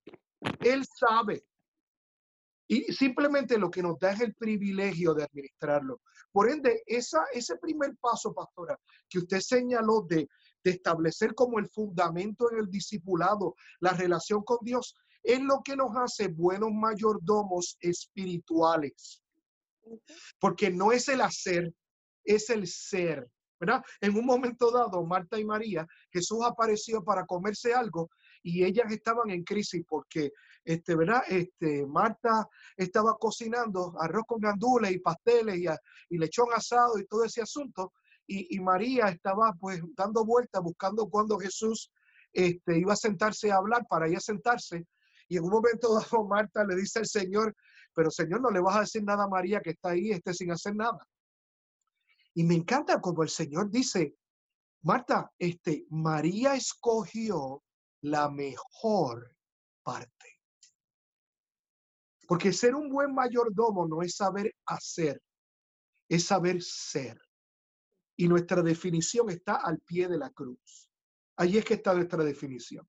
Él sabe. Y simplemente lo que nos da es el privilegio de administrarlo. Por ende, ese primer paso, pastora, que usted señaló de establecer como el fundamento en el discipulado, la relación con Dios, es lo que nos hace buenos mayordomos espirituales. Porque no es el hacer, es el ser. ¿verdad? En un momento dado, Marta y María, Jesús apareció para comerse algo y ellas estaban en crisis porque, este, ¿verdad? Este, Marta estaba cocinando arroz con gandules y pasteles y, y lechón asado y todo ese asunto y, y, María estaba pues dando vueltas buscando cuando Jesús este, iba a sentarse a hablar para ella sentarse y en un momento dado Marta le dice al Señor, pero Señor, no le vas a decir nada a María que está ahí, esté sin hacer nada. Y me encanta como el Señor dice, Marta, este, María escogió la mejor parte. Porque ser un buen mayordomo no es saber hacer, es saber ser. Y nuestra definición está al pie de la cruz. Allí es que está nuestra definición.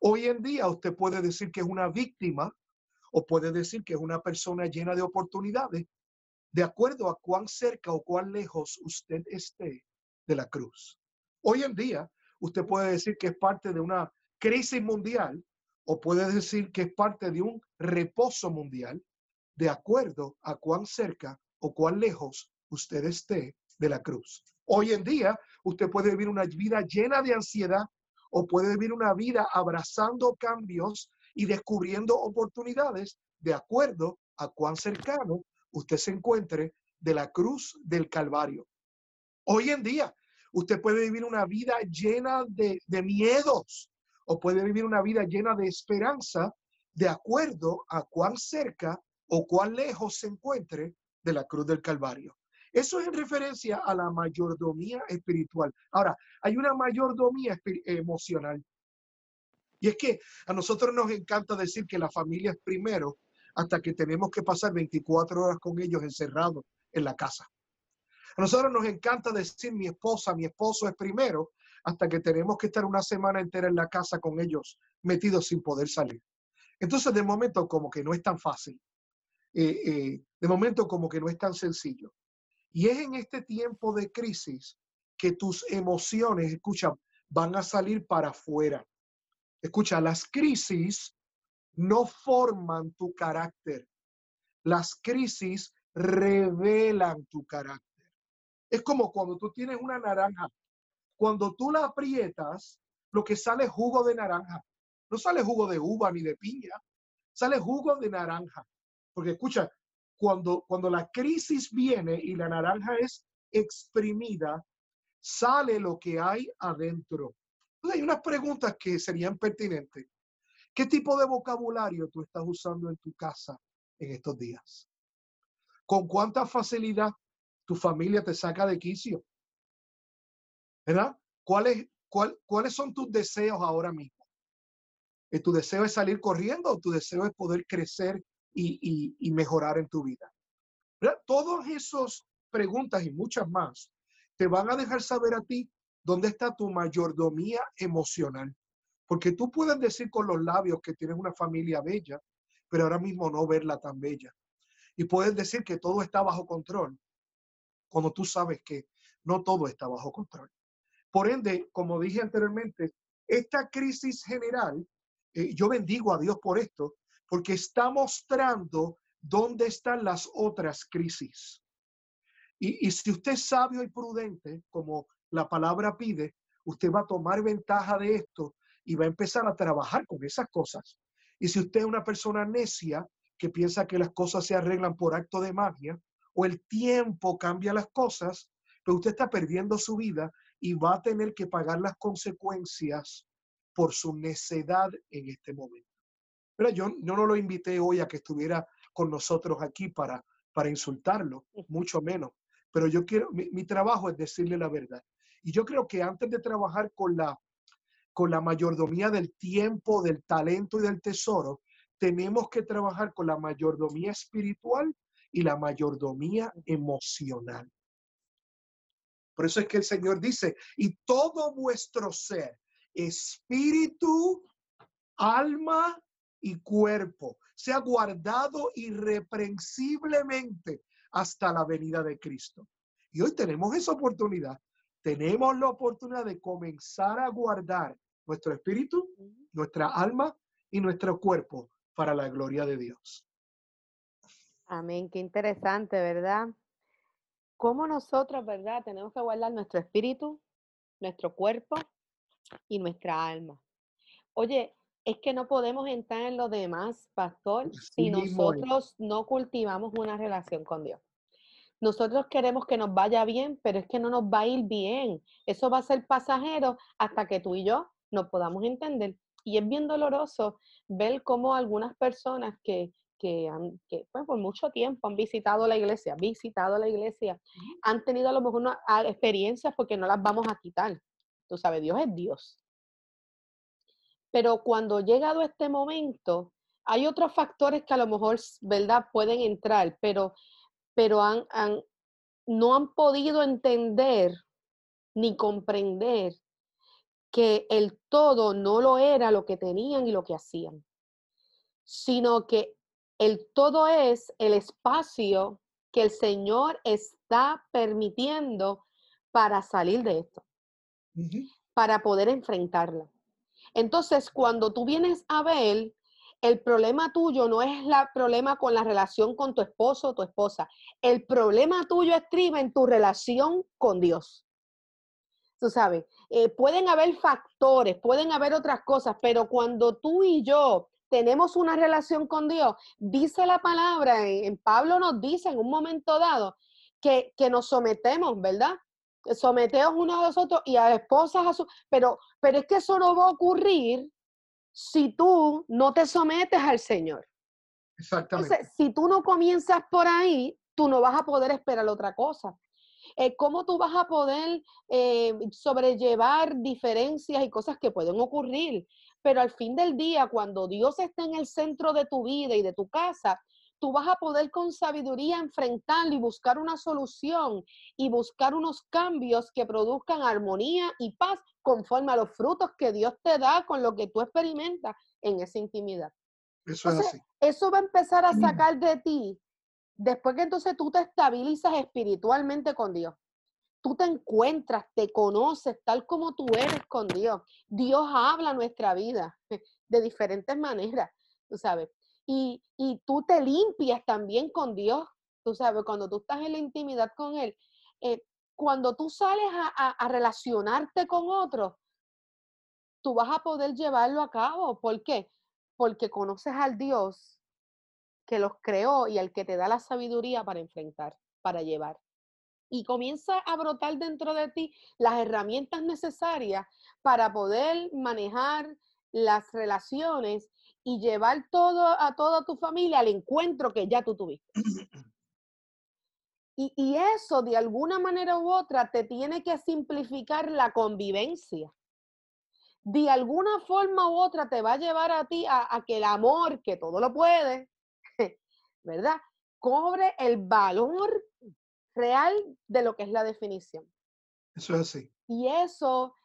Hoy en día usted puede decir que es una víctima o puede decir que es una persona llena de oportunidades, de acuerdo a cuán cerca o cuán lejos usted esté de la cruz. Hoy en día usted puede decir que es parte de una crisis mundial o puede decir que es parte de un reposo mundial, de acuerdo a cuán cerca o cuán lejos usted esté de la cruz. Hoy en día usted puede vivir una vida llena de ansiedad, o puede vivir una vida abrazando cambios y descubriendo oportunidades de acuerdo a cuán cercano usted se encuentre de la cruz del Calvario. Hoy en día, usted puede vivir una vida llena de, de miedos o puede vivir una vida llena de esperanza de acuerdo a cuán cerca o cuán lejos se encuentre de la cruz del Calvario. Eso es en referencia a la mayordomía espiritual. Ahora, hay una mayordomía emocional. Y es que a nosotros nos encanta decir que la familia es primero hasta que tenemos que pasar 24 horas con ellos encerrados en la casa. A nosotros nos encanta decir mi esposa, mi esposo es primero hasta que tenemos que estar una semana entera en la casa con ellos metidos sin poder salir. Entonces, de momento, como que no es tan fácil. Eh, eh, de momento, como que no es tan sencillo. Y es en este tiempo de crisis que tus emociones, escucha, van a salir para afuera. Escucha, las crisis no forman tu carácter. Las crisis revelan tu carácter. Es como cuando tú tienes una naranja. Cuando tú la aprietas, lo que sale es jugo de naranja. No sale jugo de uva ni de piña. Sale jugo de naranja. Porque escucha, cuando, cuando la crisis viene y la naranja es exprimida, sale lo que hay adentro. Entonces hay unas preguntas que serían pertinentes. ¿Qué tipo de vocabulario tú estás usando en tu casa en estos días? ¿Con cuánta facilidad tu familia te saca de quicio? ¿Verdad? ¿Cuáles, cuál, ¿Cuáles son tus deseos ahora mismo? ¿Tu deseo es salir corriendo o tu deseo es poder crecer y, mejorar en tu vida. Todas esas preguntas y muchas más te van a dejar saber a ti dónde está tu mayordomía emocional. Porque tú puedes decir con los labios que tienes una familia bella, pero ahora mismo no verla tan bella. Y puedes decir que todo está bajo control, cuando tú sabes que no todo está bajo control. Por ende, como dije anteriormente, esta crisis general, eh, yo bendigo a Dios por esto, porque está mostrando dónde están las otras crisis. Y, si usted es sabio y prudente, como la palabra pide, usted va a tomar ventaja de esto y va a empezar a trabajar con esas cosas. Y si usted es una persona necia que piensa que las cosas se arreglan por acto de magia o el tiempo cambia las cosas, pues usted está perdiendo su vida y va a tener que pagar las consecuencias por su necedad en este momento. Pero yo, no lo invité hoy a que estuviera con nosotros aquí para, para insultarlo, mucho menos. Pero yo quiero, mi, mi trabajo es decirle la verdad. Y yo creo que antes de trabajar con la, con la mayordomía del tiempo, del talento y del tesoro, tenemos que trabajar con la mayordomía espiritual y la mayordomía emocional. Por eso es que el Señor dice, y todo vuestro ser, espíritu, alma y cuerpo, sea guardado irreprensiblemente hasta la venida de Cristo. Y hoy tenemos esa oportunidad. Tenemos la oportunidad de comenzar a guardar nuestro espíritu, nuestra alma y nuestro cuerpo para la gloria de Dios. Amén, qué interesante, ¿verdad? cómo nosotros, ¿verdad? Tenemos que guardar nuestro espíritu, nuestro cuerpo y nuestra alma. Oye, es que no podemos entrar en lo demás, pastor, si nosotros no cultivamos una relación con Dios. Nosotros queremos que nos vaya bien, pero es que no nos va a ir bien. Eso va a ser pasajero hasta que tú y yo nos podamos entender. Y es bien doloroso ver cómo algunas personas que que, han, que pues, por mucho tiempo han visitado la iglesia, visitado la iglesia, han tenido a lo mejor una, experiencias porque no las vamos a quitar. Tú sabes, Dios es Dios. Pero cuando llegado este momento, hay otros factores que a lo mejor, ¿verdad?, pueden entrar, pero, pero han, han, no han podido entender ni comprender que el todo no lo era lo que tenían y lo que hacían, sino que el todo es el espacio que el Señor está permitiendo para salir de esto, para poder enfrentarla. Entonces, cuando tú vienes a ver, el problema tuyo no es el problema con la relación con tu esposo o tu esposa. El problema tuyo estriba en tu relación con Dios. Tú sabes, eh, pueden haber factores, pueden haber otras cosas, pero cuando tú y yo tenemos una relación con Dios, dice la palabra, en, Pablo nos dice en un momento dado que, nos sometemos, ¿verdad? Someteos unos a los otros y a esposas a su... Pero, pero es que eso no va a ocurrir si tú no te sometes al Señor. Exactamente. Entonces, si tú no comienzas por ahí, tú no vas a poder esperar otra cosa. Eh, ¿Cómo tú vas a poder eh, sobrellevar diferencias y cosas que pueden ocurrir? Pero al fin del día, cuando Dios está en el centro de tu vida y de tu casa, tú vas a poder con sabiduría enfrentarlo y buscar una solución y buscar unos cambios que produzcan armonía y paz conforme a los frutos que Dios te da con lo que tú experimentas en esa intimidad. Eso es así. Eso va a empezar a sacar de ti, después que entonces tú te estabilizas espiritualmente con Dios tú te encuentras, te conoces tal como tú eres con Dios. Dios habla nuestra vida de diferentes maneras, tú sabes. Y, tú te limpias también con Dios, tú sabes, cuando tú estás en la intimidad con Él. Eh, cuando tú sales a, a relacionarte con otros, tú vas a poder llevarlo a cabo. ¿Por qué? Porque conoces al Dios que los creó y al que te da la sabiduría para enfrentar, para llevar y comienza a brotar dentro de ti las herramientas necesarias para poder manejar las relaciones y llevar todo a toda tu familia al encuentro que ya tú tuviste. Y, y, eso de alguna manera u otra te tiene que simplificar la convivencia. De alguna forma u otra te va a llevar a ti a, a que el amor, que todo lo puede, ¿verdad? Cobre el valor real de lo que es la definición. Eso es así. Y eso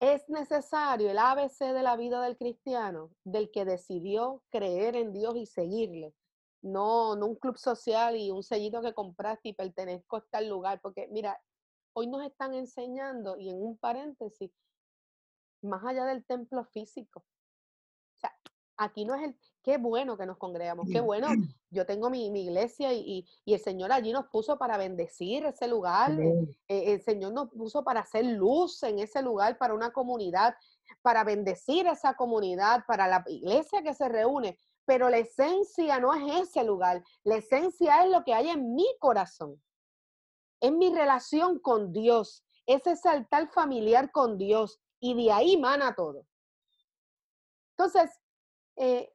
es necesario, el ABC de la vida del cristiano, del que decidió creer en Dios y seguirle. No, no un club social y un sellito que compraste y pertenezco a tal lugar, porque mira, hoy nos están enseñando, y en un paréntesis, más allá del templo físico. Aquí no es el, qué bueno que nos congregamos, qué bueno, yo tengo mi, iglesia y, el Señor allí nos puso para bendecir ese lugar, eh, eh, el Señor nos puso para hacer luz en ese lugar, para una comunidad, para bendecir esa comunidad, para la iglesia que se reúne, pero la esencia no es ese lugar, la esencia es lo que hay en mi corazón, en mi relación con Dios, es ese altar familiar con Dios y de ahí mana todo. Entonces, eh,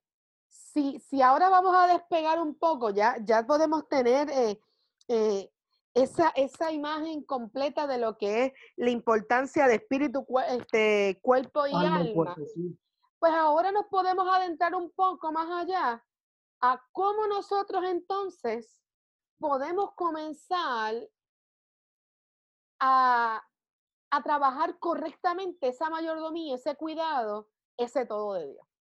si, si, ahora vamos a despegar un poco, ya, ya podemos tener eh, eh, esa, esa, imagen completa de lo que es la importancia de espíritu, este, cuerpo y alma. Pues ahora nos podemos adentrar un poco más allá a cómo nosotros entonces podemos comenzar a, a trabajar correctamente esa mayordomía, ese cuidado, ese todo de Dios.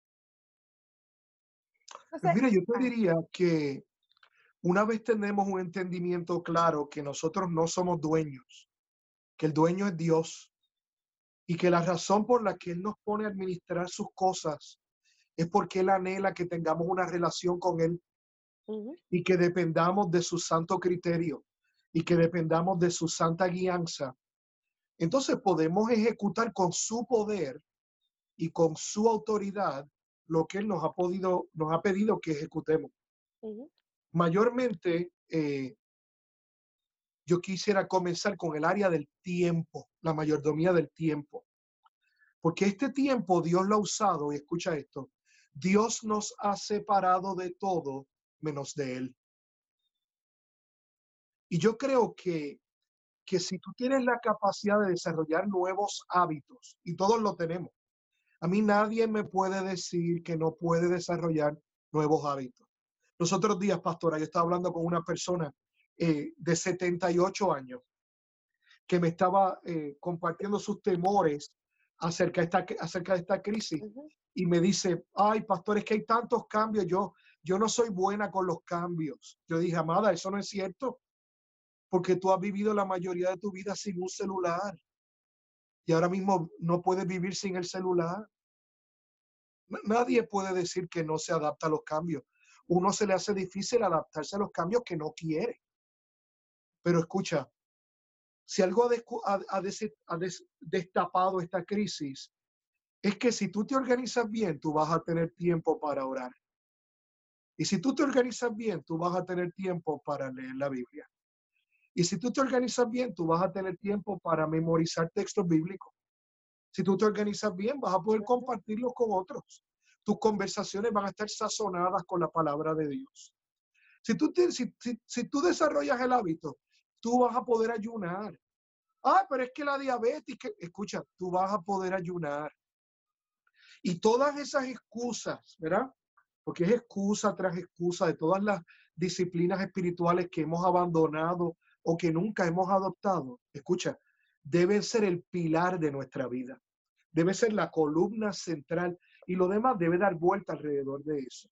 Pues mira, yo te diría que una vez tenemos un entendimiento claro que nosotros no somos dueños, que el dueño es Dios y que la razón por la que Él nos pone a administrar sus cosas es porque Él anhela que tengamos una relación con Él y que dependamos de su santo criterio y que dependamos de su santa guianza. Entonces podemos ejecutar con su poder y con su autoridad lo que Él nos ha, podido, nos ha pedido que ejecutemos. Mayormente, eh, yo quisiera comenzar con el área del tiempo, la mayordomía del tiempo. Porque este tiempo Dios lo ha usado, y escucha esto, Dios nos ha separado de todo menos de Él. Y yo creo que, que si tú tienes la capacidad de desarrollar nuevos hábitos, y todos lo tenemos, a mí nadie me puede decir que no puede desarrollar nuevos hábitos. Los otros días, pastora, yo estaba hablando con una persona eh, de 78 años que me estaba eh, compartiendo sus temores acerca de esta, acerca de esta crisis. Y me dice, ay, pastor, es que hay tantos cambios. Yo, yo no soy buena con los cambios. Yo dije, amada, eso no es cierto. Porque tú has vivido la mayoría de tu vida sin un celular. Y ahora mismo no puedes vivir sin el celular. Nadie puede decir que no se adapta a los cambios. Uno se le hace difícil adaptarse a los cambios que no quiere. Pero escucha, si algo ha, destapado esta crisis, es que si tú te organizas bien, tú vas a tener tiempo para orar. Y si tú te organizas bien, tú vas a tener tiempo para leer la Biblia. Y si tú te organizas bien, tú vas a tener tiempo para memorizar textos bíblicos. Si tú te organizas bien, vas a poder compartirlos con otros. Tus conversaciones van a estar sazonadas con la palabra de Dios. Si tú, si, tú desarrollas el hábito, tú vas a poder ayunar. Ah, pero es que la diabetes, escucha, tú vas a poder ayunar. Y todas esas excusas, ¿verdad? Porque es excusa tras excusa de todas las disciplinas espirituales que hemos abandonado o que nunca hemos adoptado. Escucha, debe ser el pilar de nuestra vida, debe ser la columna central y lo demás debe dar vuelta alrededor de eso.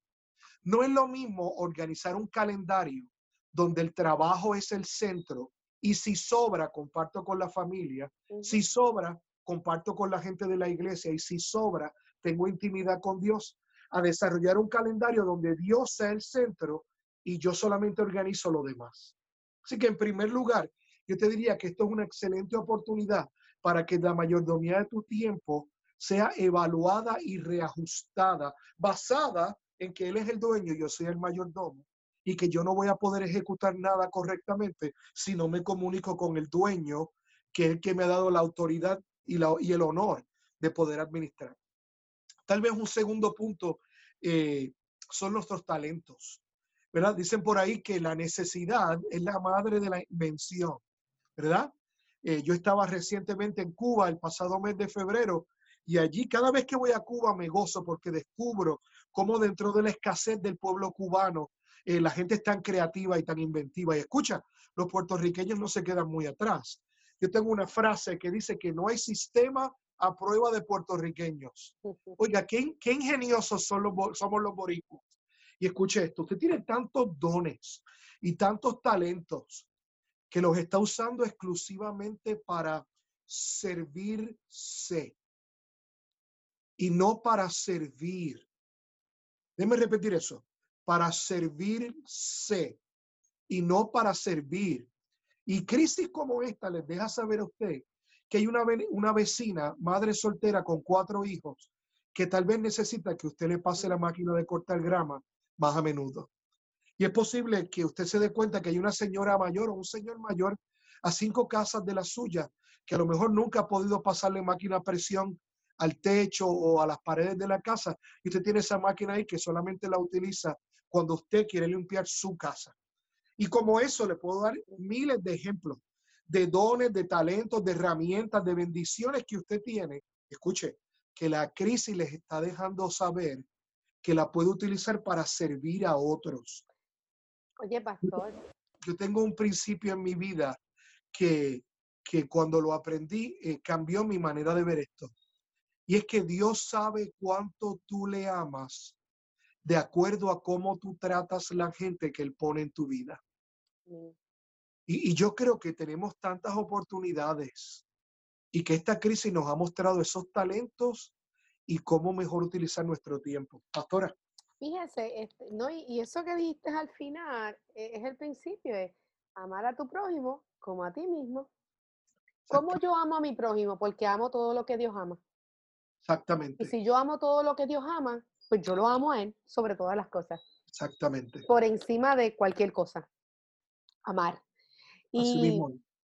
No es lo mismo organizar un calendario donde el trabajo es el centro y si sobra, comparto con la familia, si sobra, comparto con la gente de la iglesia y si sobra, tengo intimidad con Dios, a desarrollar un calendario donde Dios sea el centro y yo solamente organizo lo demás. Así que en primer lugar, yo te diría que esto es una excelente oportunidad para que la mayordomía de tu tiempo sea evaluada y reajustada, basada en que Él es el dueño y yo soy el mayordomo, y que yo no voy a poder ejecutar nada correctamente si no me comunico con el dueño, que es el que me ha dado la autoridad y, la, y el honor de poder administrar. Tal vez un segundo punto eh, son nuestros talentos. ¿verdad? Dicen por ahí que la necesidad es la madre de la invención. ¿Verdad? Eh, yo estaba recientemente en Cuba el pasado mes de febrero y allí cada vez que voy a Cuba me gozo porque descubro cómo dentro de la escasez del pueblo cubano, eh, la gente es tan creativa y tan inventiva. Y escucha, los puertorriqueños no se quedan muy atrás. Yo tengo una frase que dice que no hay sistema a prueba de puertorriqueños. Oiga, qué, ingeniosos son los, somos los boricuas. Y escuche esto, usted tiene tantos dones y tantos talentos que los está usando exclusivamente para servirse y no para servir. Déjeme repetir eso, para servirse y no para servir. Y crisis como esta les deja saber a usted que hay una, una vecina, madre soltera con cuatro hijos, que tal vez necesita que usted le pase la máquina de cortar grama más a menudo. Y es posible que usted se dé cuenta que hay una señora mayor o un señor mayor a cinco casas de la suya que a lo mejor nunca ha podido pasarle máquina a presión al techo o a las paredes de la casa. Y usted tiene esa máquina ahí que solamente la utiliza cuando usted quiere limpiar su casa. Y como eso le puedo dar miles de ejemplos de dones, de talentos, de herramientas, de bendiciones que usted tiene. Escuche, que la crisis les está dejando saber que la puede utilizar para servir a otros. Oye, pastor. Yo tengo un principio en mi vida que, que cuando lo aprendí eh, cambió mi manera de ver esto. Y es que Dios sabe cuánto tú le amas de acuerdo a cómo tú tratas la gente que Él pone en tu vida. Mm. Y, yo creo que tenemos tantas oportunidades y que esta crisis nos ha mostrado esos talentos y cómo mejor utilizar nuestro tiempo. Pastora. Fíjese, este, no, y, eso que dijiste al final e, es, el principio, es amar a tu prójimo como a ti mismo. ¿Cómo yo amo a mi prójimo? Porque amo todo lo que Dios ama. Exactamente. Y si yo amo todo lo que Dios ama, pues yo lo amo a Él sobre todas las cosas. Exactamente. Por encima de cualquier cosa. Amar. Y,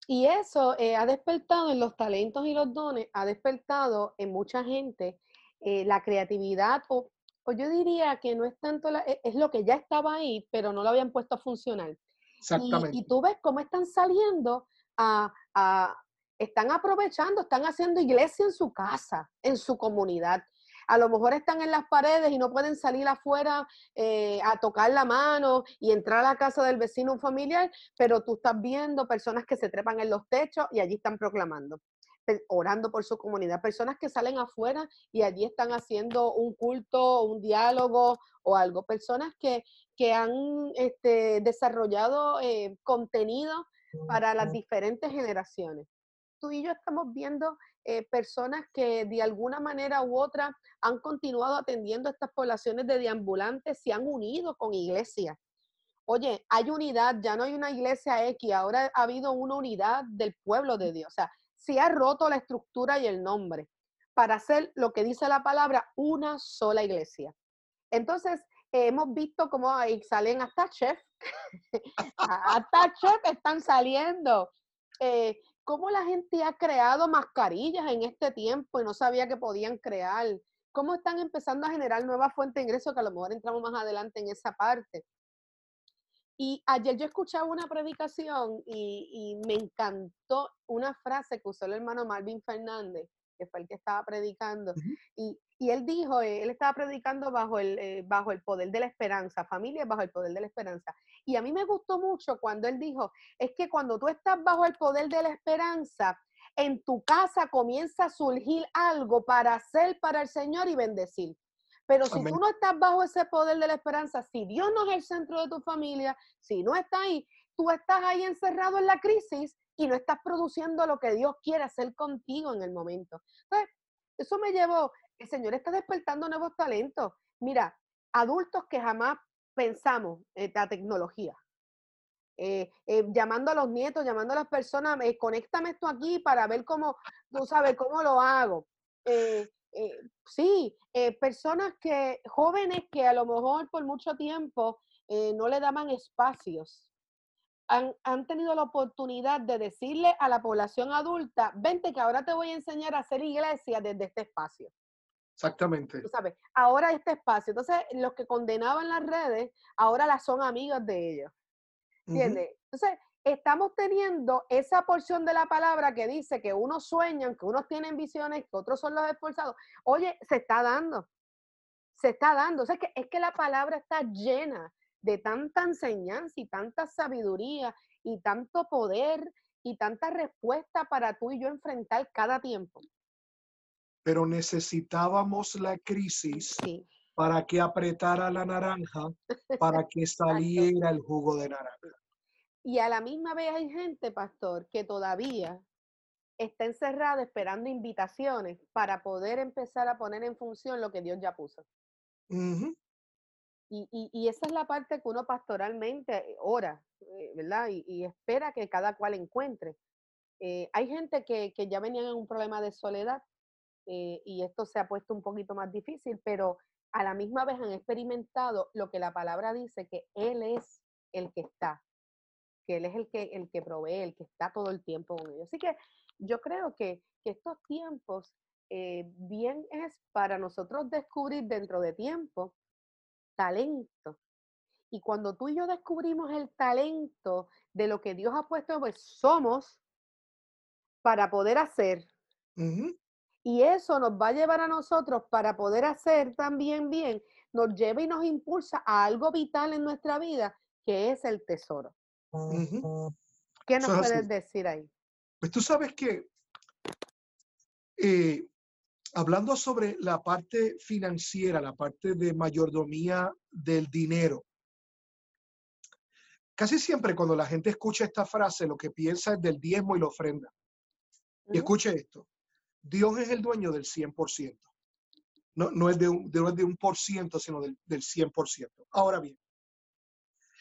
y eso eh, ha despertado en los talentos y los dones, ha despertado en mucha gente eh, la creatividad, o, o, yo diría que no es tanto, la, e, es lo que ya estaba ahí, pero no lo habían puesto a funcionar. Exactamente. Y, tú ves cómo están saliendo a, a, están aprovechando, están haciendo iglesia en su casa, en su comunidad a lo mejor están en las paredes y no pueden salir afuera eh, a tocar la mano y entrar a la casa del vecino familiar, pero tú estás viendo personas que se trepan en los techos y allí están proclamando orando por su comunidad, personas que salen afuera y allí están haciendo un culto, un diálogo o algo, personas que, que han este, desarrollado eh, contenido para las diferentes generaciones. Tú y yo estamos viendo eh, personas que de alguna manera u otra han continuado atendiendo estas poblaciones de deambulantes, se han unido con iglesias. Oye, hay unidad, ya no hay una iglesia X, ahora ha habido una unidad del pueblo de Dios. O sea, se ha roto la estructura y el nombre para hacer lo que dice la palabra, una sola iglesia. Entonces, hemos visto cómo ahí salen hasta chef, hasta chef están saliendo. Eh, cómo la gente ha creado mascarillas en este tiempo y no sabía que podían crear, cómo están empezando a generar nuevas fuentes de ingresos, que a lo mejor entramos más adelante en esa parte. Y ayer yo escuchaba una predicación y, me encantó una frase que usó el hermano Marvin Fernández, que fue el que estaba predicando, y, él dijo, eh, él estaba predicando bajo el, eh, bajo el poder de la esperanza, familia bajo el poder de la esperanza. Y a mí me gustó mucho cuando él dijo, es que cuando tú estás bajo el poder de la esperanza, en tu casa comienza a surgir algo para hacer para el Señor y bendecir. Pero si tú no estás bajo ese poder de la esperanza, si Dios no es el centro de tu familia, si no está ahí, tú estás ahí encerrado en la crisis y no estás produciendo lo que Dios quiere hacer contigo en el momento. Entonces, eso me llevó, el Señor está despertando nuevos talentos. Mira, adultos que jamás pensamos en la tecnología. Eh, eh, llamando a los nietos, llamando a las personas, eh, conéctame esto aquí para ver cómo, tú sabes, cómo lo hago. Sí, personas que, jóvenes que a lo mejor por mucho tiempo no le daban espacios han, han, tenido la oportunidad de decirle a la población adulta, vente que ahora te voy a enseñar a hacer iglesia desde este espacio. Exactamente. Tú sabes, ahora este espacio. Entonces, los que condenaban las redes, ahora las son amigas de ellos. ¿Entiendes? Entonces, estamos teniendo esa porción de la palabra que dice que unos sueñan, que unos tienen visiones, que otros son los esforzados. Oye, se está dando. se está dando. O sea, es que, es que la palabra está llena de tanta enseñanza y tanta sabiduría y tanto poder y tanta respuesta para tú y yo enfrentar cada tiempo. Pero necesitábamos la crisis para que apretara la naranja, para que saliera el jugo de naranja. Y a la misma vez hay gente, pastor, que todavía está encerrada esperando invitaciones para poder empezar a poner en función lo que Dios ya puso. y, esa es la parte que uno pastoralmente ora, eh, ¿verdad? Y, espera que cada cual encuentre. Eh, hay gente que, ya venían en un problema de soledad eh, y esto se ha puesto un poquito más difícil, pero a la misma vez han experimentado lo que la palabra dice, que Él es el que está, que Él es el que, el que provee, el que está todo el tiempo con ellos. Así que yo creo que, estos tiempos eh, bien es para nosotros descubrir dentro de tiempo talento. Y cuando tú y yo descubrimos el talento de lo que Dios ha puesto, pues somos para poder hacer. Y eso nos va a llevar a nosotros para poder hacer también bien, nos lleva y nos impulsa a algo vital en nuestra vida, que es el tesoro. ¿Qué nos puedes decir ahí? Pues tú sabes que eh, hablando sobre la parte financiera, la parte de mayordomía del dinero, casi siempre cuando la gente escucha esta frase, lo que piensa es del diezmo y la ofrenda. Y escuche esto, Dios es el dueño del 100%. No, no, es de un, de, de un por ciento, sino del, del 100%. Ahora bien,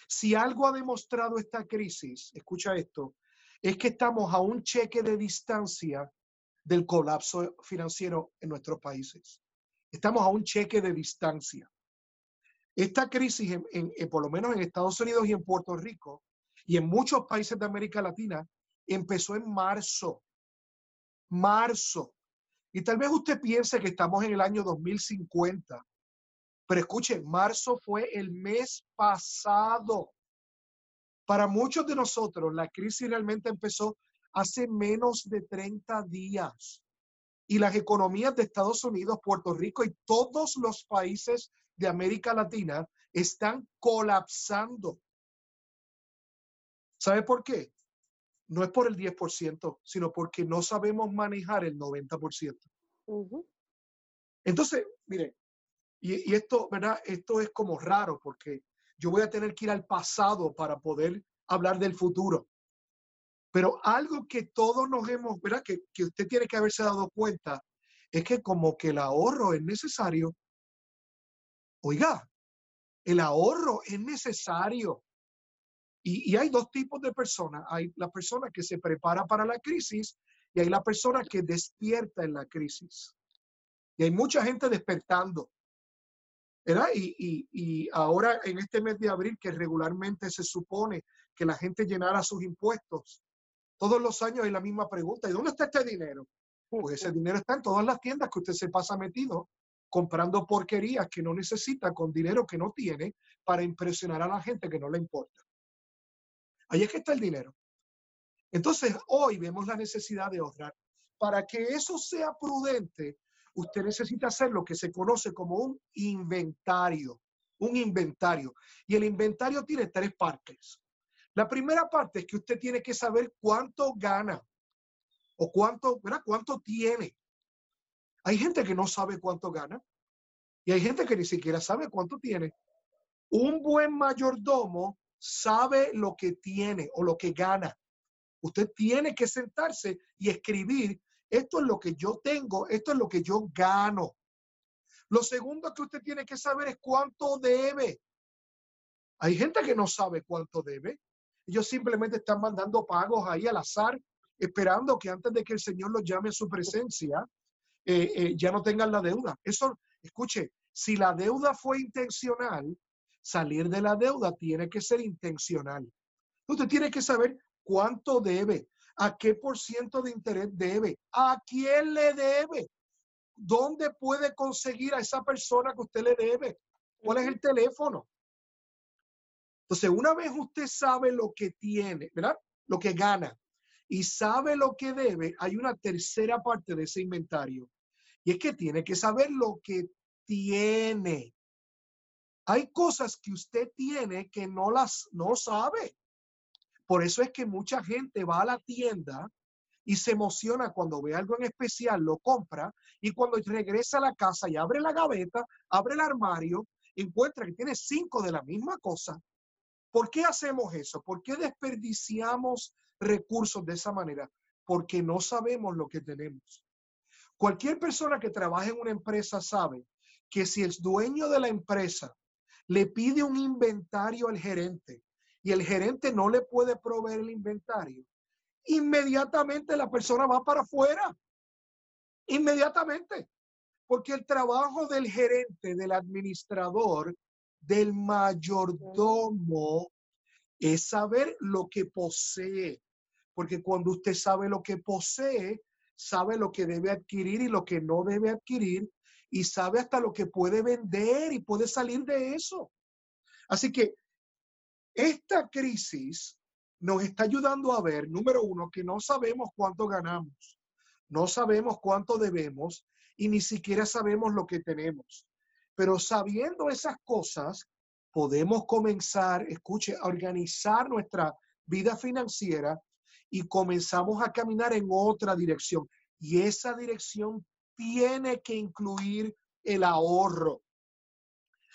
si algo ha demostrado esta crisis, escucha esto, es que estamos a un cheque de distancia del colapso financiero en nuestros países. Estamos a un cheque de distancia. Esta crisis, en, por lo menos en Estados Unidos y en Puerto Rico y en muchos países de América Latina, empezó en marzo. Marzo. Y tal vez usted piense que estamos en el año 2050. Pero escuchen, marzo fue el mes pasado. Para muchos de nosotros, la crisis realmente empezó hace menos de 30 días. Y las economías de Estados Unidos, Puerto Rico y todos los países de América Latina están colapsando. ¿Sabe por qué? No es por el 10%, sino porque no sabemos manejar el 90%. Entonces, mire, y, esto, ¿verdad? Esto es como raro porque yo voy a tener que ir al pasado para poder hablar del futuro. Pero algo que todos nos hemos, ¿verdad? Que, que usted tiene que haberse dado cuenta es que como que el ahorro es necesario. Oiga, el ahorro es necesario. Y, y, hay dos tipos de personas. Hay la persona que se prepara para la crisis y hay la persona que despierta en la crisis. Y hay mucha gente despertando. ¿Verdad? Y, y, y ahora en este mes de abril, que regularmente se supone que la gente llenara sus impuestos, todos los años hay la misma pregunta. ¿Y dónde está este dinero? Pues ese dinero está en todas las tiendas que usted se pasa metido comprando porquerías que no necesita con dinero que no tiene para impresionar a la gente que no le importa. Ahí es que está el dinero. Entonces, hoy vemos la necesidad de ahorrar. Para que eso sea prudente, usted necesita hacer lo que se conoce como un inventario. Un inventario. Y el inventario tiene tres partes. La primera parte es que usted tiene que saber cuánto gana o cuánto, ¿verdad? Cuánto tiene. Hay gente que no sabe cuánto gana y hay gente que ni siquiera sabe cuánto tiene. Un buen mayordomo sabe lo que tiene o lo que gana. Usted tiene que sentarse y escribir, esto es lo que yo tengo, esto es lo que yo gano. Lo segundo que usted tiene que saber es cuánto debe. Hay gente que no sabe cuánto debe. Ellos simplemente están mandando pagos ahí al azar, esperando que antes de que el Señor los llame a su presencia, eh, eh, ya no tengan la deuda. Eso, escuche, si la deuda fue intencional, salir de la deuda tiene que ser intencional. Usted tiene que saber cuánto debe, a qué por ciento de interés debe, a quién le debe, dónde puede conseguir a esa persona que usted le debe, cuál es el teléfono. Entonces, una vez usted sabe lo que tiene, ¿verdad? Lo que gana y sabe lo que debe, hay una tercera parte de ese inventario. Y es que tiene que saber lo que tiene. Hay cosas que usted tiene que no las no sabe. Por eso es que mucha gente va a la tienda y se emociona cuando ve algo en especial, lo compra y cuando regresa a la casa y abre la gaveta, abre el armario, encuentra que tiene cinco de la misma cosa. ¿Por qué hacemos eso? ¿Por qué desperdiciamos recursos de esa manera? Porque no sabemos lo que tenemos. Cualquier persona que trabaje en una empresa sabe que si el dueño de la empresa le pide un inventario al gerente y el gerente no le puede proveer el inventario, inmediatamente la persona va para afuera. Inmediatamente. Porque el trabajo del gerente, del administrador, del mayordomo, es saber lo que posee. Porque cuando usted sabe lo que posee, sabe lo que debe adquirir y lo que no debe adquirir, y sabe hasta lo que puede vender y puede salir de eso. Así que esta crisis nos está ayudando a ver, número uno, que no sabemos cuánto ganamos, no sabemos cuánto debemos y ni siquiera sabemos lo que tenemos. Pero sabiendo esas cosas, podemos comenzar, escuche, a organizar nuestra vida financiera y comenzamos a caminar en otra dirección. Y esa dirección tiene que incluir el ahorro.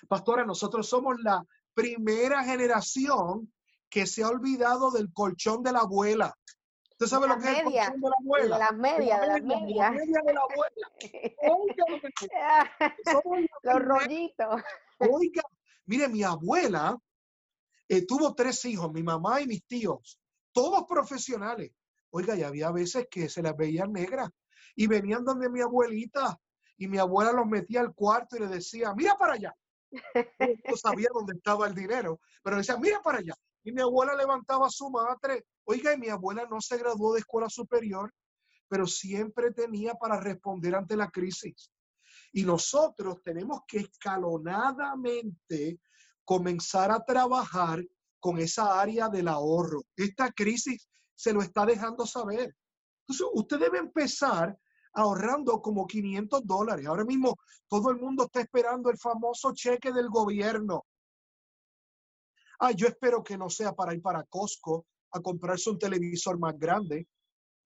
Pastora, nosotros somos la primera generación que se ha olvidado del colchón de la abuela. ¿Usted sabe lo que es el colchón de la abuela? Las medias, las medias. Media de la abuela. Oiga, los rollitos. Oiga, mire, mi abuela eh, tuvo tres hijos, mi mamá y mis tíos, todos profesionales. Oiga, y había veces que se las veían negras y venían donde mi abuelita y mi abuela los metía al cuarto y le decía, mira para allá. No sabía dónde estaba el dinero, pero decía, mira para allá. Y mi abuela levantaba a su madre. Oiga, y mi abuela no se graduó de escuela superior, pero siempre tenía para responder ante la crisis. Y nosotros tenemos que escalonadamente comenzar a trabajar con esa área del ahorro. Esta crisis se lo está dejando saber. Entonces, usted debe empezar ahorrando como 500 dólares. Ahora mismo todo el mundo está esperando el famoso cheque del gobierno. Ah, yo espero que no sea para ir para Costco a comprarse un televisor más grande.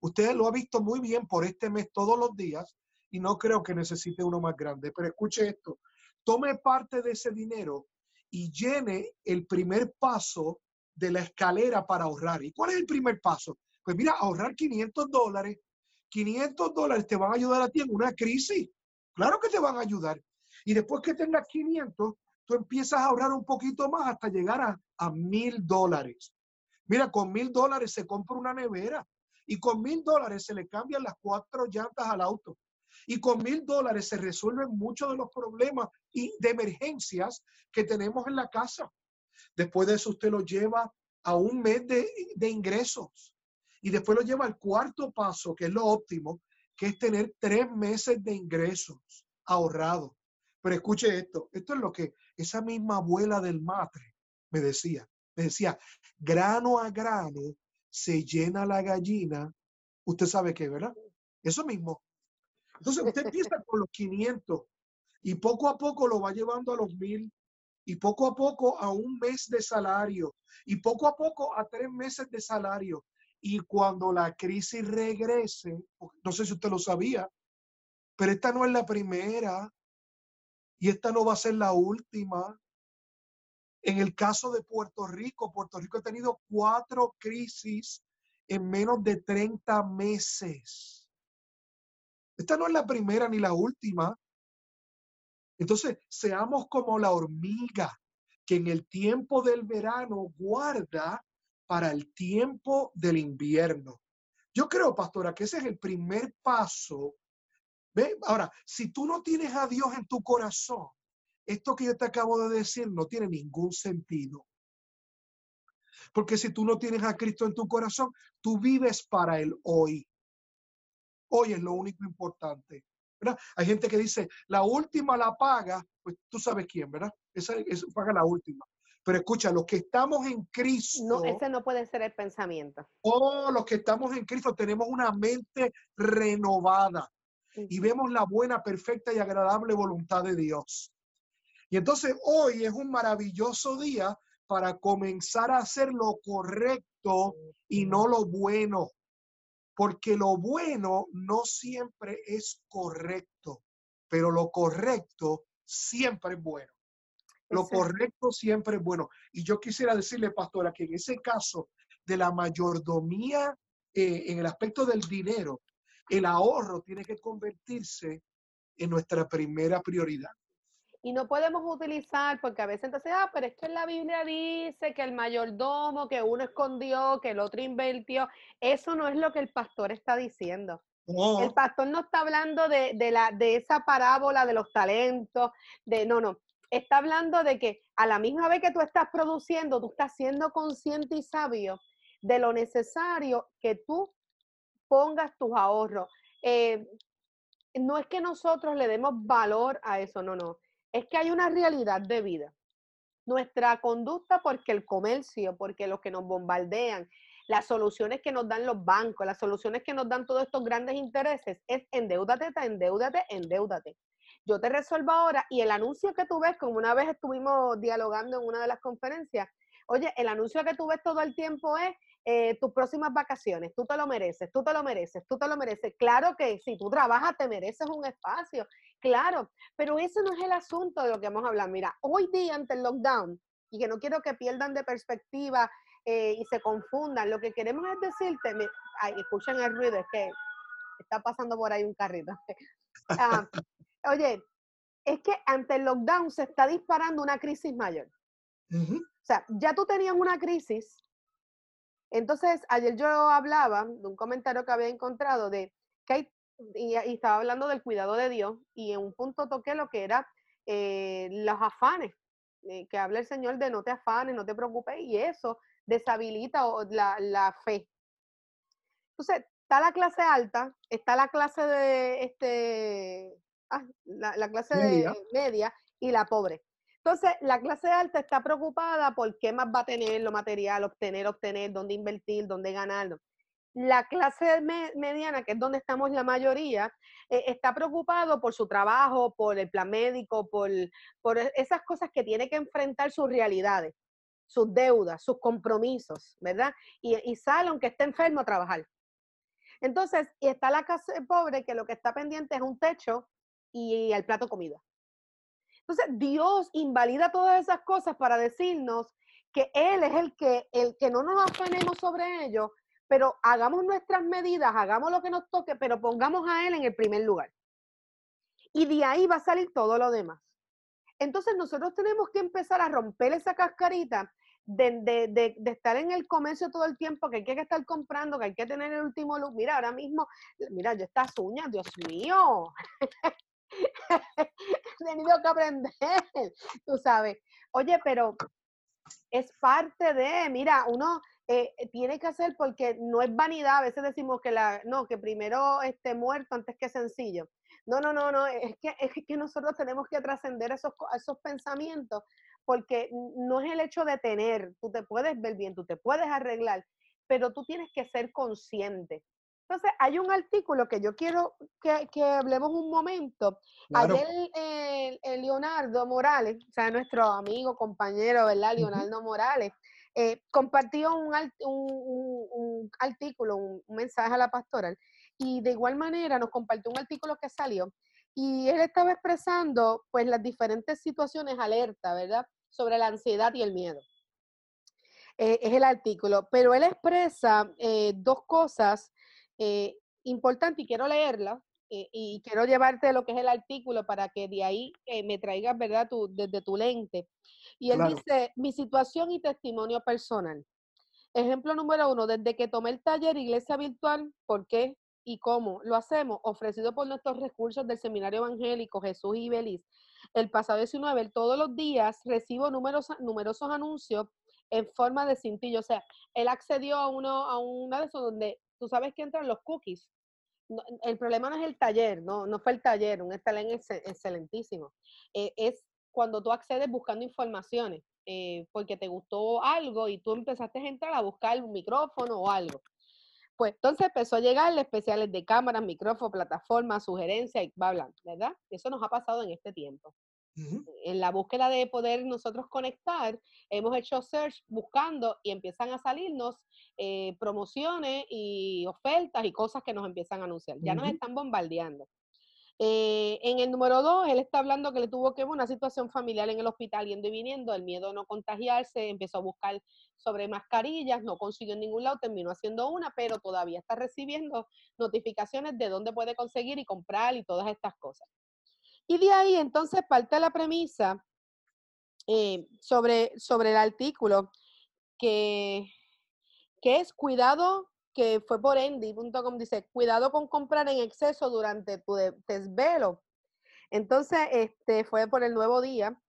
Usted lo ha visto muy bien por este mes todos los días y no creo que necesite uno más grande. Pero escuche esto, tome parte de ese dinero y llene el primer paso de la escalera para ahorrar. ¿Y cuál es el primer paso? Pues mira, ahorrar 500 dólares. 500 dólares te van a ayudar a ti en una crisis. Claro que te van a ayudar. Y después que tengas 500, tú empiezas a ahorrar un poquito más hasta llegar a, mil dólares. Mira, con mil dólares se compra una nevera y con mil dólares se le cambian las cuatro llantas al auto. Y con mil dólares se resuelven muchos de los problemas y de emergencias que tenemos en la casa. Después de eso usted lo lleva a un mes de, de ingresos y después lo lleva al cuarto paso, que es lo óptimo, que es tener tres meses de ingresos ahorrados. Pero escuche esto, esto es lo que esa misma abuela del matre me decía. Me decía, grano a grano se llena la gallina. Usted sabe qué, ¿verdad? Eso mismo. Entonces usted empieza con los 500 y poco a poco lo va llevando a los mil y poco a poco a un mes de salario y poco a poco a tres meses de salario. Y cuando la crisis regrese, no sé si usted lo sabía, pero esta no es la primera. Y esta no va a ser la última. En el caso de Puerto Rico, Puerto Rico ha tenido cuatro crisis en menos de 30 meses. Esta no es la primera ni la última. Entonces, seamos como la hormiga que en el tiempo del verano guarda para el tiempo del invierno. Yo creo, pastora, que ese es el primer paso ¿Ve? Ahora, si tú no tienes a Dios en tu corazón, esto que yo te acabo de decir no tiene ningún sentido. Porque si tú no tienes a Cristo en tu corazón, tú vives para el hoy. Hoy es lo único importante. ¿verdad? Hay gente que dice, la última la paga, pues tú sabes quién, ¿verdad? Esa, paga la última. Pero escucha, los que estamos en Cristo. No, ese no puede ser el pensamiento. Oh, los que estamos en Cristo tenemos una mente renovada. y vemos la buena, perfecta y agradable voluntad de Dios. Y entonces hoy es un maravilloso día para comenzar a hacer lo correcto y no lo bueno, porque lo bueno no siempre es correcto, pero lo correcto siempre es bueno. Lo correcto siempre es bueno. Y yo quisiera decirle, pastora, que en ese caso de la mayordomía eh, en el aspecto del dinero, el ahorro tiene que convertirse en nuestra primera prioridad. Y no podemos utilizar, porque a veces entonces, ah, pero es que en la Biblia dice que el mayordomo, que uno escondió, que el otro invirtió. Eso no es lo que el pastor está diciendo. El pastor no está hablando de, de, la, de esa parábola de los talentos, de no, no. Está hablando de que a la misma vez que tú estás produciendo, tú estás siendo consciente y sabio de lo necesario que tú pongas tus ahorros. Eh, no es que nosotros le demos valor a eso, no, no. Es que hay una realidad de vida. Nuestra conducta, porque el comercio, porque los que nos bombardean, las soluciones que nos dan los bancos, las soluciones que nos dan todos estos grandes intereses, es endeudate, endeudate, endeudate. Yo te resuelvo ahora y el anuncio que tú ves, como una vez estuvimos dialogando en una de las conferencias, oye, el anuncio que tú ves todo el tiempo es eh, tus próximas vacaciones, tú te lo mereces, tú te lo mereces, tú te lo mereces. Claro que si tú trabajas te mereces un espacio, claro, pero ese no es el asunto de lo que vamos a hablar. Mira, hoy día ante el lockdown, y que no quiero que pierdan de perspectiva eh, y se confundan, lo que queremos es decirte, me, ay, escuchen el ruido, es que está pasando por ahí un carrito. Ah, oye, es que ante el lockdown se está disparando una crisis mayor. O sea, ya tú tenías una crisis entonces, ayer yo hablaba de un comentario que había encontrado de que hay, y, estaba hablando del cuidado de Dios, y en un punto toqué lo que era eh, los afanes, eh, que habla el Señor de no te afanes, no te preocupes, y eso deshabilita la, la fe. Entonces, está la clase alta, está la clase de este, ah, la, clase de media y la pobre. Entonces, la clase alta está preocupada por qué más va a tener lo material, obtener, obtener, dónde invertir, dónde ganarlo. La clase mediana, que es donde estamos la mayoría, eh, está preocupado por su trabajo, por el plan médico, por, por e, esas cosas que tiene que enfrentar sus realidades, sus deudas, sus compromisos, ¿verdad? Y, y sale, aunque esté enfermo, a trabajar. Entonces, y está la clase pobre que lo que está pendiente es un techo y el plato de comida. Entonces, Dios invalida todas esas cosas para decirnos que Él es el que, el que no nos afanemos sobre ello, pero hagamos nuestras medidas, hagamos lo que nos toque, pero pongamos a Él en el primer lugar. Y de ahí va a salir todo lo demás. Entonces nosotros tenemos que empezar a romper esa cascarita de, de, de, estar en el comercio todo el tiempo, que hay que estar comprando, que hay que tener el último look. Mira, ahora mismo, mira, yo estas uñas, Dios mío. he tenido que aprender, tú sabes. Oye, pero es parte de, mira, uno eh, tiene que hacer porque no es vanidad, a veces decimos que la, no, que primero esté muerto antes que sencillo. No, no, no, no, es que, es que nosotros tenemos que trascender esos, esos pensamientos porque no es el hecho de tener, tú te puedes ver bien, tú te puedes arreglar, pero tú tienes que ser consciente. Entonces, hay un artículo que yo quiero que, que hablemos un momento. Ayer eh, Leonardo Morales, o sea, nuestro amigo, compañero, ¿verdad? Leonardo Morales, eh, compartió un, un, un, artículo, un, mensaje a la pastoral, y de igual manera nos compartió un artículo que salió, y él estaba expresando, pues, las diferentes situaciones alerta, ¿verdad? Sobre la ansiedad y el miedo. Eh, es el artículo, pero él expresa dos cosas eh, importante y quiero leerla eh, y quiero llevarte lo que es el artículo para que de ahí eh, me traigas, ¿verdad?, tu, desde tu lente. Y él dice, mi situación y testimonio personal. Ejemplo número uno, desde que tomé el taller Iglesia Virtual, ¿por qué y cómo lo hacemos? Ofrecido por nuestros recursos del Seminario Evangélico Jesús y Belis. El pasado 19, todos los días recibo numerosos, numerosos anuncios en forma de cintillo. O sea, él accedió a, uno, a una de esos donde tú sabes que entran los cookies. el problema no es el taller, no, no fue el taller, un taller excelentísimo. Eh, es cuando tú accedes buscando informaciones, eh, porque te gustó algo y tú empezaste a entrar a buscar un micrófono o algo. fue. Entonces empezó a llegarle especiales de cámaras, micrófonos, plataformas, sugerencias y bla, bla, ¿verdad? Eso nos ha pasado en este tiempo. En la búsqueda de poder nosotros conectar, hemos hecho search buscando y empiezan a salirnos eh, promociones y ofertas y cosas que nos empiezan a anunciar. Ya nos están bombardeando. Eh, en el número dos, él está hablando que le tuvo que ver una situación familiar en el hospital yendo y viniendo, el miedo a no contagiarse, empezó a buscar sobre mascarillas, no consiguió en ningún lado, terminó haciendo una, pero todavía está recibiendo notificaciones de dónde puede conseguir y comprar y todas estas cosas. Y de ahí entonces parte la premisa eh, sobre, sobre el artículo que, que es cuidado que fue por endy.com, dice, cuidado con comprar en exceso durante tu desvelo. Entonces, este fue por el nuevo día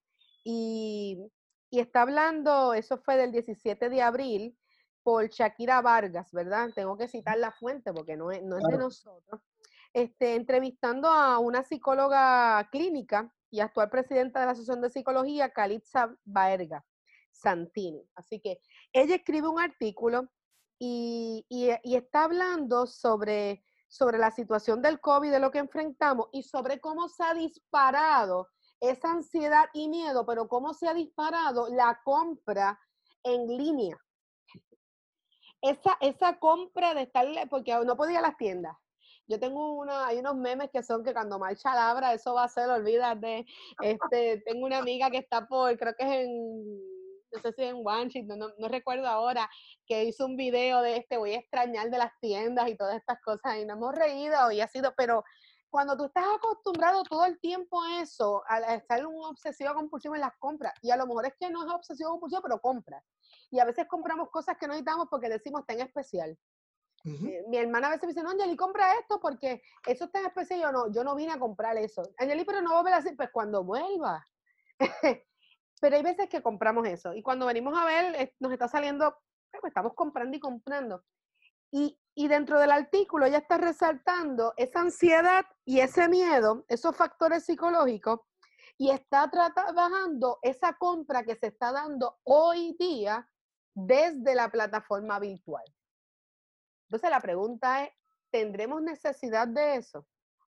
y, está hablando, eso fue del 17 de abril, por Shakira Vargas, ¿verdad? Tengo que citar la fuente porque no es, no es de nosotros. Este, entrevistando a una psicóloga clínica y actual presidenta de la Asociación de Psicología, Calitza Baerga Santini. Así que ella escribe un artículo y, está hablando sobre, sobre la situación del COVID, de lo que enfrentamos y sobre cómo se ha disparado esa ansiedad y miedo, pero cómo se ha disparado la compra en línea. Esa, esa compra de estar, porque no podía las tiendas. Yo tengo una, hay unos memes que son que cuando marcha labra, eso va a ser, olvídate. Este, tengo una amiga que está por, creo que es en no sé si en Washington, no, no, recuerdo ahora, que hizo un video de este, voy a extrañar de las tiendas y todas estas cosas, y nos hemos reído y ha sido, pero cuando tú estás acostumbrado todo el tiempo a eso, a estar un obsesivo compulsivo en las compras, y a lo mejor es que no es obsesivo compulsivo, pero compras. Y a veces compramos cosas que no necesitamos porque decimos está en Eh, mi hermana a veces me dice, no, Angeli, compra esto porque eso está en especial. Yo no, yo no vine a comprar eso. Angeli, pero no va a ver así, pues cuando vuelva. Pero hay veces que compramos eso y cuando venimos a ver, nos está saliendo, pues, estamos comprando y comprando. Y, y, dentro del artículo ella está resaltando esa ansiedad y ese miedo, esos factores psicológicos, y está trabajando esa compra que se está dando hoy día desde la plataforma virtual. Entonces la pregunta es, ¿tendremos necesidad de eso?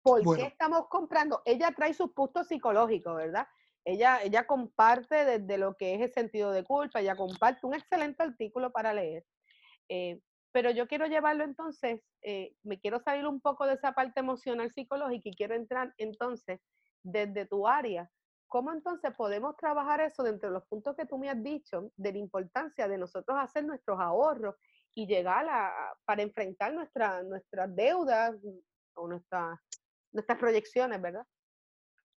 ¿Por qué estamos comprando? Ella trae sus puntos psicológicos, ¿verdad? Ella, ella comparte desde lo que es el sentido de culpa, ella comparte un excelente artículo para leer. Eh, pero yo quiero llevarlo entonces, eh, me quiero salir un poco de esa parte emocional psicológica y quiero entrar entonces desde tu área. ¿Cómo entonces podemos trabajar eso dentro de los puntos que tú me has dicho, de la importancia de nosotros hacer nuestros ahorros y llegar a, para enfrentar nuestra, nuestras deudas o nuestra, nuestras proyecciones, ¿verdad?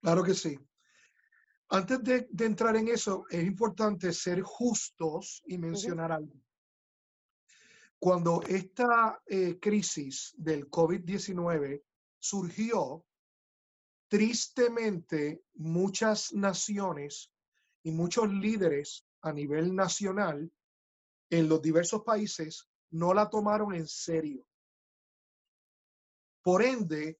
Claro que sí. Antes de, entrar en eso, es importante ser justos y mencionar algo. Cuando esta eh, crisis del COVID-19 surgió, tristemente muchas naciones y muchos líderes a nivel nacional en los diversos países no la tomaron en serio. Por ende,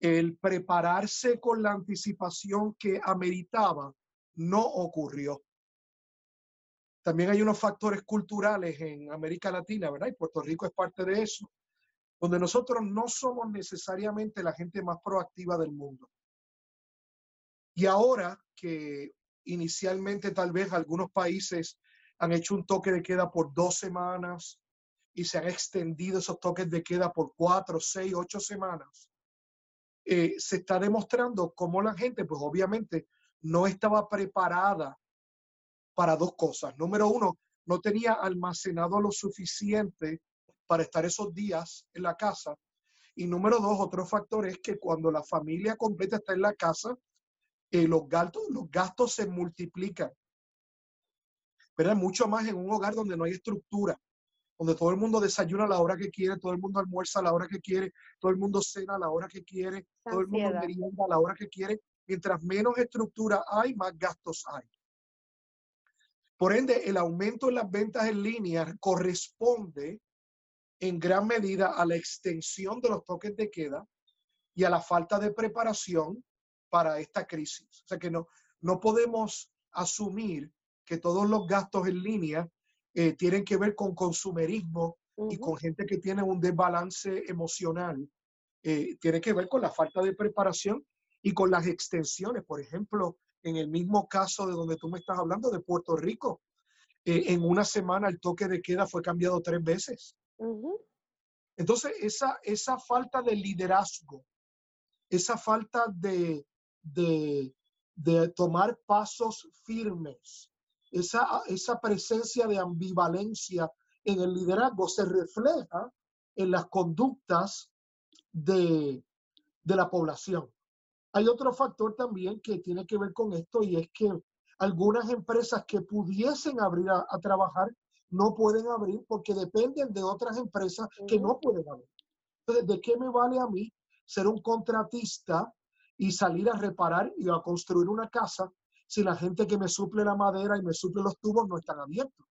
el prepararse con la anticipación que ameritaba no ocurrió. También hay unos factores culturales en América Latina, ¿verdad? Y Puerto Rico es parte de eso, donde nosotros no somos necesariamente la gente más proactiva del mundo. Y ahora que inicialmente tal vez algunos países han hecho un toque de queda por dos semanas y se han extendido esos toques de queda por cuatro, seis, ocho semanas, eh, se está demostrando cómo la gente, pues obviamente, no estaba preparada para dos cosas. Número uno, no tenía almacenado lo suficiente para estar esos días en la casa. Y número dos, otro factor es que cuando la familia completa está en la casa, eh, los, gastos, los gastos se multiplican. Pero mucho más en un hogar donde no hay estructura donde todo el mundo desayuna a la hora que quiere, todo el mundo almuerza a la hora que quiere, todo el mundo cena a la hora que quiere, todo el mundo merienda a la hora que quiere. Mientras menos estructura hay, más gastos hay. Por ende, el aumento en las ventas en línea corresponde en gran medida a la extensión de los toques de queda y a la falta de preparación para esta crisis. O sea que no, no podemos asumir que todos los gastos en línea eh, tienen que ver con consumerismo y con gente que tiene un desbalance emocional, eh, tiene que ver con la falta de preparación y con las extensiones. Por ejemplo, en el mismo caso de donde tú me estás hablando, de Puerto Rico, eh, en una semana el toque de queda fue cambiado tres veces. Entonces, esa, esa falta de liderazgo, esa falta de, de, de tomar pasos firmes, esa, esa presencia de ambivalencia en el liderazgo se refleja en las conductas de, de la población. Hay otro factor también que tiene que ver con esto y es que algunas empresas que pudiesen abrir a, trabajar no pueden abrir porque dependen de otras empresas que no pueden abrir. Entonces, ¿de qué me vale a mí ser un contratista y salir a reparar y a construir una casa si la gente que me suple la madera y me suple los tubos no están abiertos?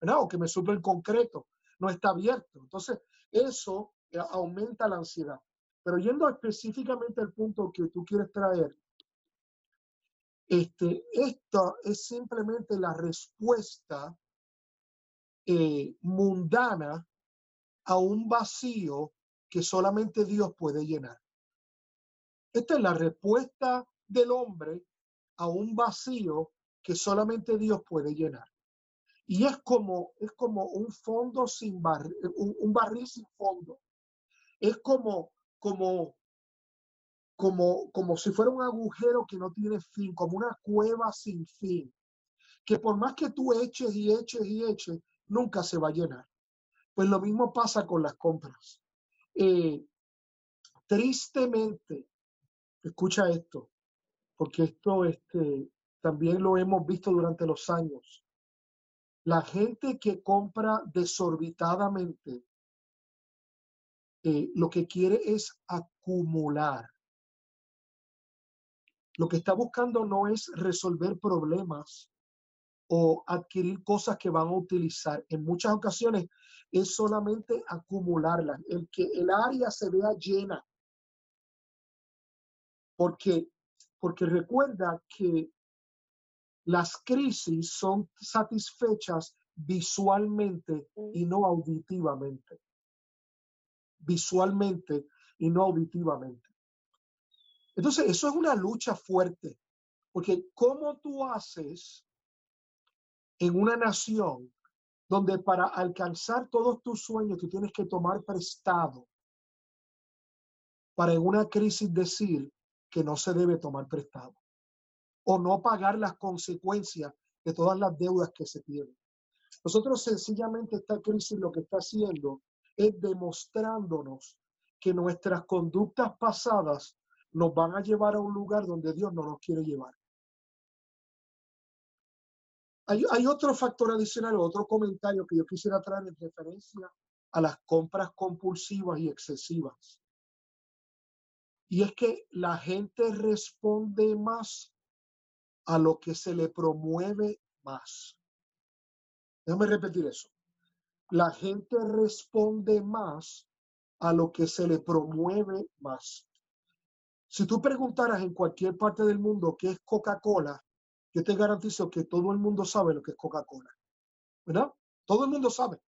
¿verdad? O que me suple el concreto no está abierto. Entonces, eso eh, aumenta la ansiedad. Pero yendo específicamente al punto que tú quieres traer, este, esto es simplemente la respuesta eh, mundana a un vacío que solamente Dios puede llenar. Esta es la respuesta del hombre a un vacío que solamente Dios puede llenar. Y es como, es como un fondo sin barril, un barril sin fondo. Es como como, como, como si fuera un agujero que no tiene fin, como una cueva sin fin, que por más que tú eches y eches y eches, nunca se va a llenar. Pues lo mismo pasa con las compras. Eh, tristemente, escucha esto, porque esto este, también lo hemos visto durante los años. La gente que compra desorbitadamente eh, lo que quiere es acumular. Lo que está buscando no es resolver problemas o adquirir cosas que van a utilizar. En muchas ocasiones es solamente acumularlas, el que el área se vea llena. Porque, porque recuerda que las crisis son satisfechas visualmente y no auditivamente visualmente y no auditivamente. Entonces, eso es una lucha fuerte, porque ¿cómo tú haces en una nación donde para alcanzar todos tus sueños tú tienes que tomar prestado para en una crisis decir que no se debe tomar prestado o no pagar las consecuencias de todas las deudas que se tienen? Nosotros sencillamente esta crisis lo que está haciendo es demostrándonos que nuestras conductas pasadas nos van a llevar a un lugar donde Dios no nos quiere llevar. Hay, otro factor adicional, otro comentario que yo quisiera traer en referencia a las compras compulsivas y excesivas. Y es que la gente responde más a lo que se le promueve más. Déjame repetir eso la gente responde más a lo que se le promueve más. Si tú preguntaras en cualquier parte del mundo qué es Coca-Cola, yo te garantizo que todo el mundo sabe lo que es Coca-Cola. ¿Verdad? Todo el mundo sabe.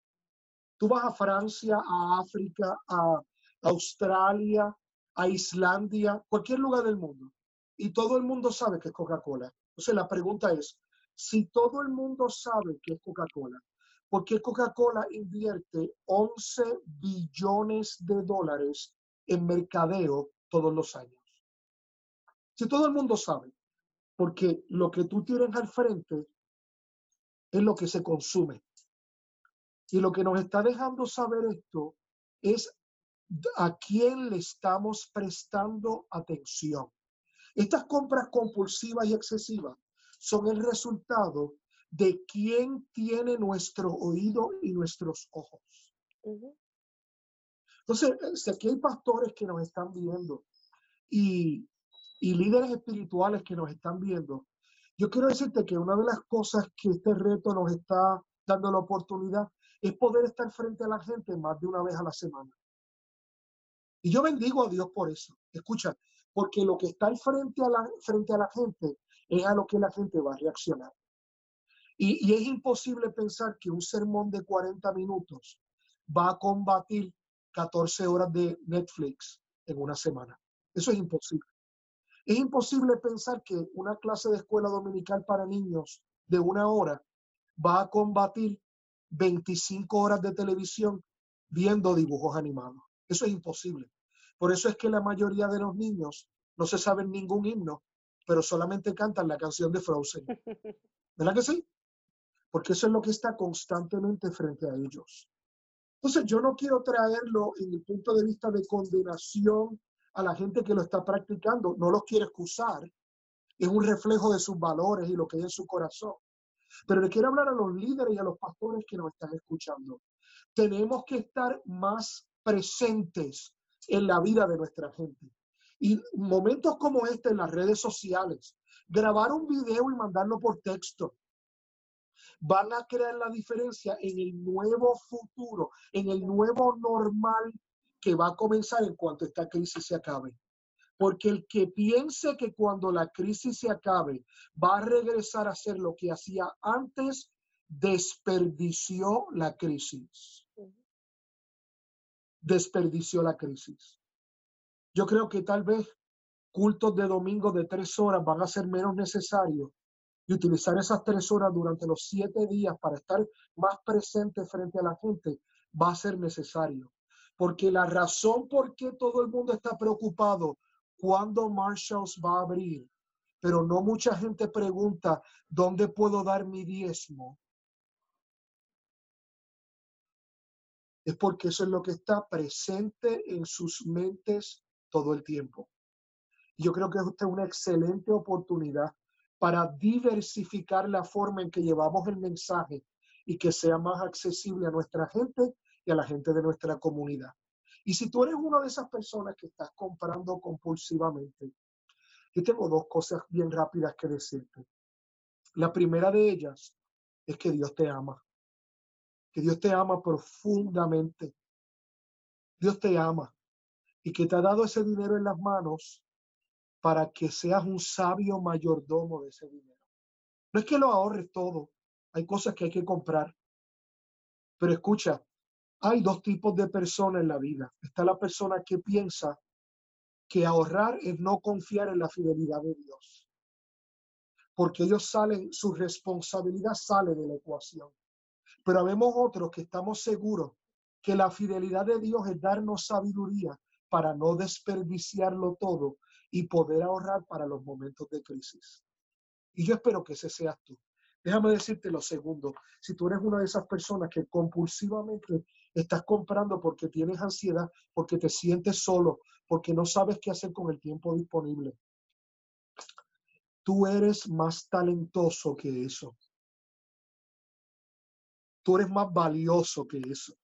Tú vas a Francia, a África, a Australia, a Islandia, cualquier lugar del mundo, y todo el mundo sabe que es Coca-Cola. Entonces la pregunta es, si todo el mundo sabe que es Coca-Cola, ¿Por qué Coca-Cola invierte 11 billones de dólares en mercadeo todos los años? Si todo el mundo sabe, porque lo que tú tienes al frente es lo que se consume. Y lo que nos está dejando saber esto es a quién le estamos prestando atención. Estas compras compulsivas y excesivas son el resultado de quién tiene nuestro oído y nuestros ojos. Entonces, si aquí hay pastores que nos están viendo y, y líderes espirituales que nos están viendo, yo quiero decirte que una de las cosas que este reto nos está dando la oportunidad es poder estar frente a la gente más de una vez a la semana. Yo bendigo a Dios por eso. Escucha, porque lo que está al frente a la, frente a la gente es a lo que la gente va a reaccionar. Y, es imposible pensar que un sermón de 40 minutos va a combatir 14 horas de Netflix en una semana. Eso es imposible. Es imposible pensar que una clase de escuela dominical para niños de una hora va a combatir 25 horas de televisión viendo dibujos animados. Eso es imposible. Por eso es que la mayoría de los niños no se saben ningún himno, pero solamente cantan la canción de Frozen. ¿Verdad que sí? Porque eso es lo que está constantemente frente a ellos. Entonces, yo no quiero traerlo en el punto de vista de condenación a la gente que lo está practicando. No los quiero excusar. Es un reflejo de sus valores y lo que hay en su corazón. Pero le quiero hablar a los líderes y a los pastores que nos están escuchando. Tenemos que estar más presentes en la vida de nuestra gente. Y momentos como este en las redes sociales, grabar un video y mandarlo por texto, van a crear la diferencia en el nuevo futuro, en el nuevo normal que va a comenzar en cuanto esta crisis se acabe. Porque el que piense que cuando la crisis se acabe va a regresar a hacer lo que hacía antes, desperdició la crisis. Desperdició la crisis. Yo creo que tal vez cultos de domingo de tres horas van a ser menos necesarios y utilizar esas tres horas durante los siete días para estar más presente frente a la gente va a ser necesario. Porque la razón por qué todo el mundo está preocupado cuándo Marshalls va a abrir, pero no mucha gente pregunta dónde puedo dar mi diezmo. Es porque eso es lo que está presente en sus mentes todo el tiempo. Yo creo que esta es una excelente oportunidad para diversificar la forma en que llevamos el mensaje y que sea más accesible a nuestra gente y a la gente de nuestra comunidad. Y si tú eres una de esas personas que estás comprando compulsivamente, yo tengo dos cosas bien rápidas que decirte. La primera de ellas es que Dios te ama, que Dios te ama profundamente. Dios te ama y que te ha dado ese dinero en las manos para que seas un sabio mayordomo de ese dinero. No es que lo ahorres todo, hay cosas que hay que comprar. Pero escucha, hay dos tipos de personas en la vida. Está la persona que piensa que ahorrar es no confiar en la fidelidad de Dios. Porque ellos salen, su responsabilidad sale de la ecuación. Pero habemos otros que estamos seguros que la fidelidad de Dios es darnos sabiduría para no desperdiciarlo todo y poder ahorrar para los momentos de crisis. Y yo espero que ese seas tú. Déjame decirte lo segundo. Si tú eres una de esas personas que compulsivamente estás comprando porque tienes ansiedad, porque te sientes solo, porque no sabes qué hacer con el tiempo disponible, tú eres más talentoso que eso. Tú eres más valioso que eso.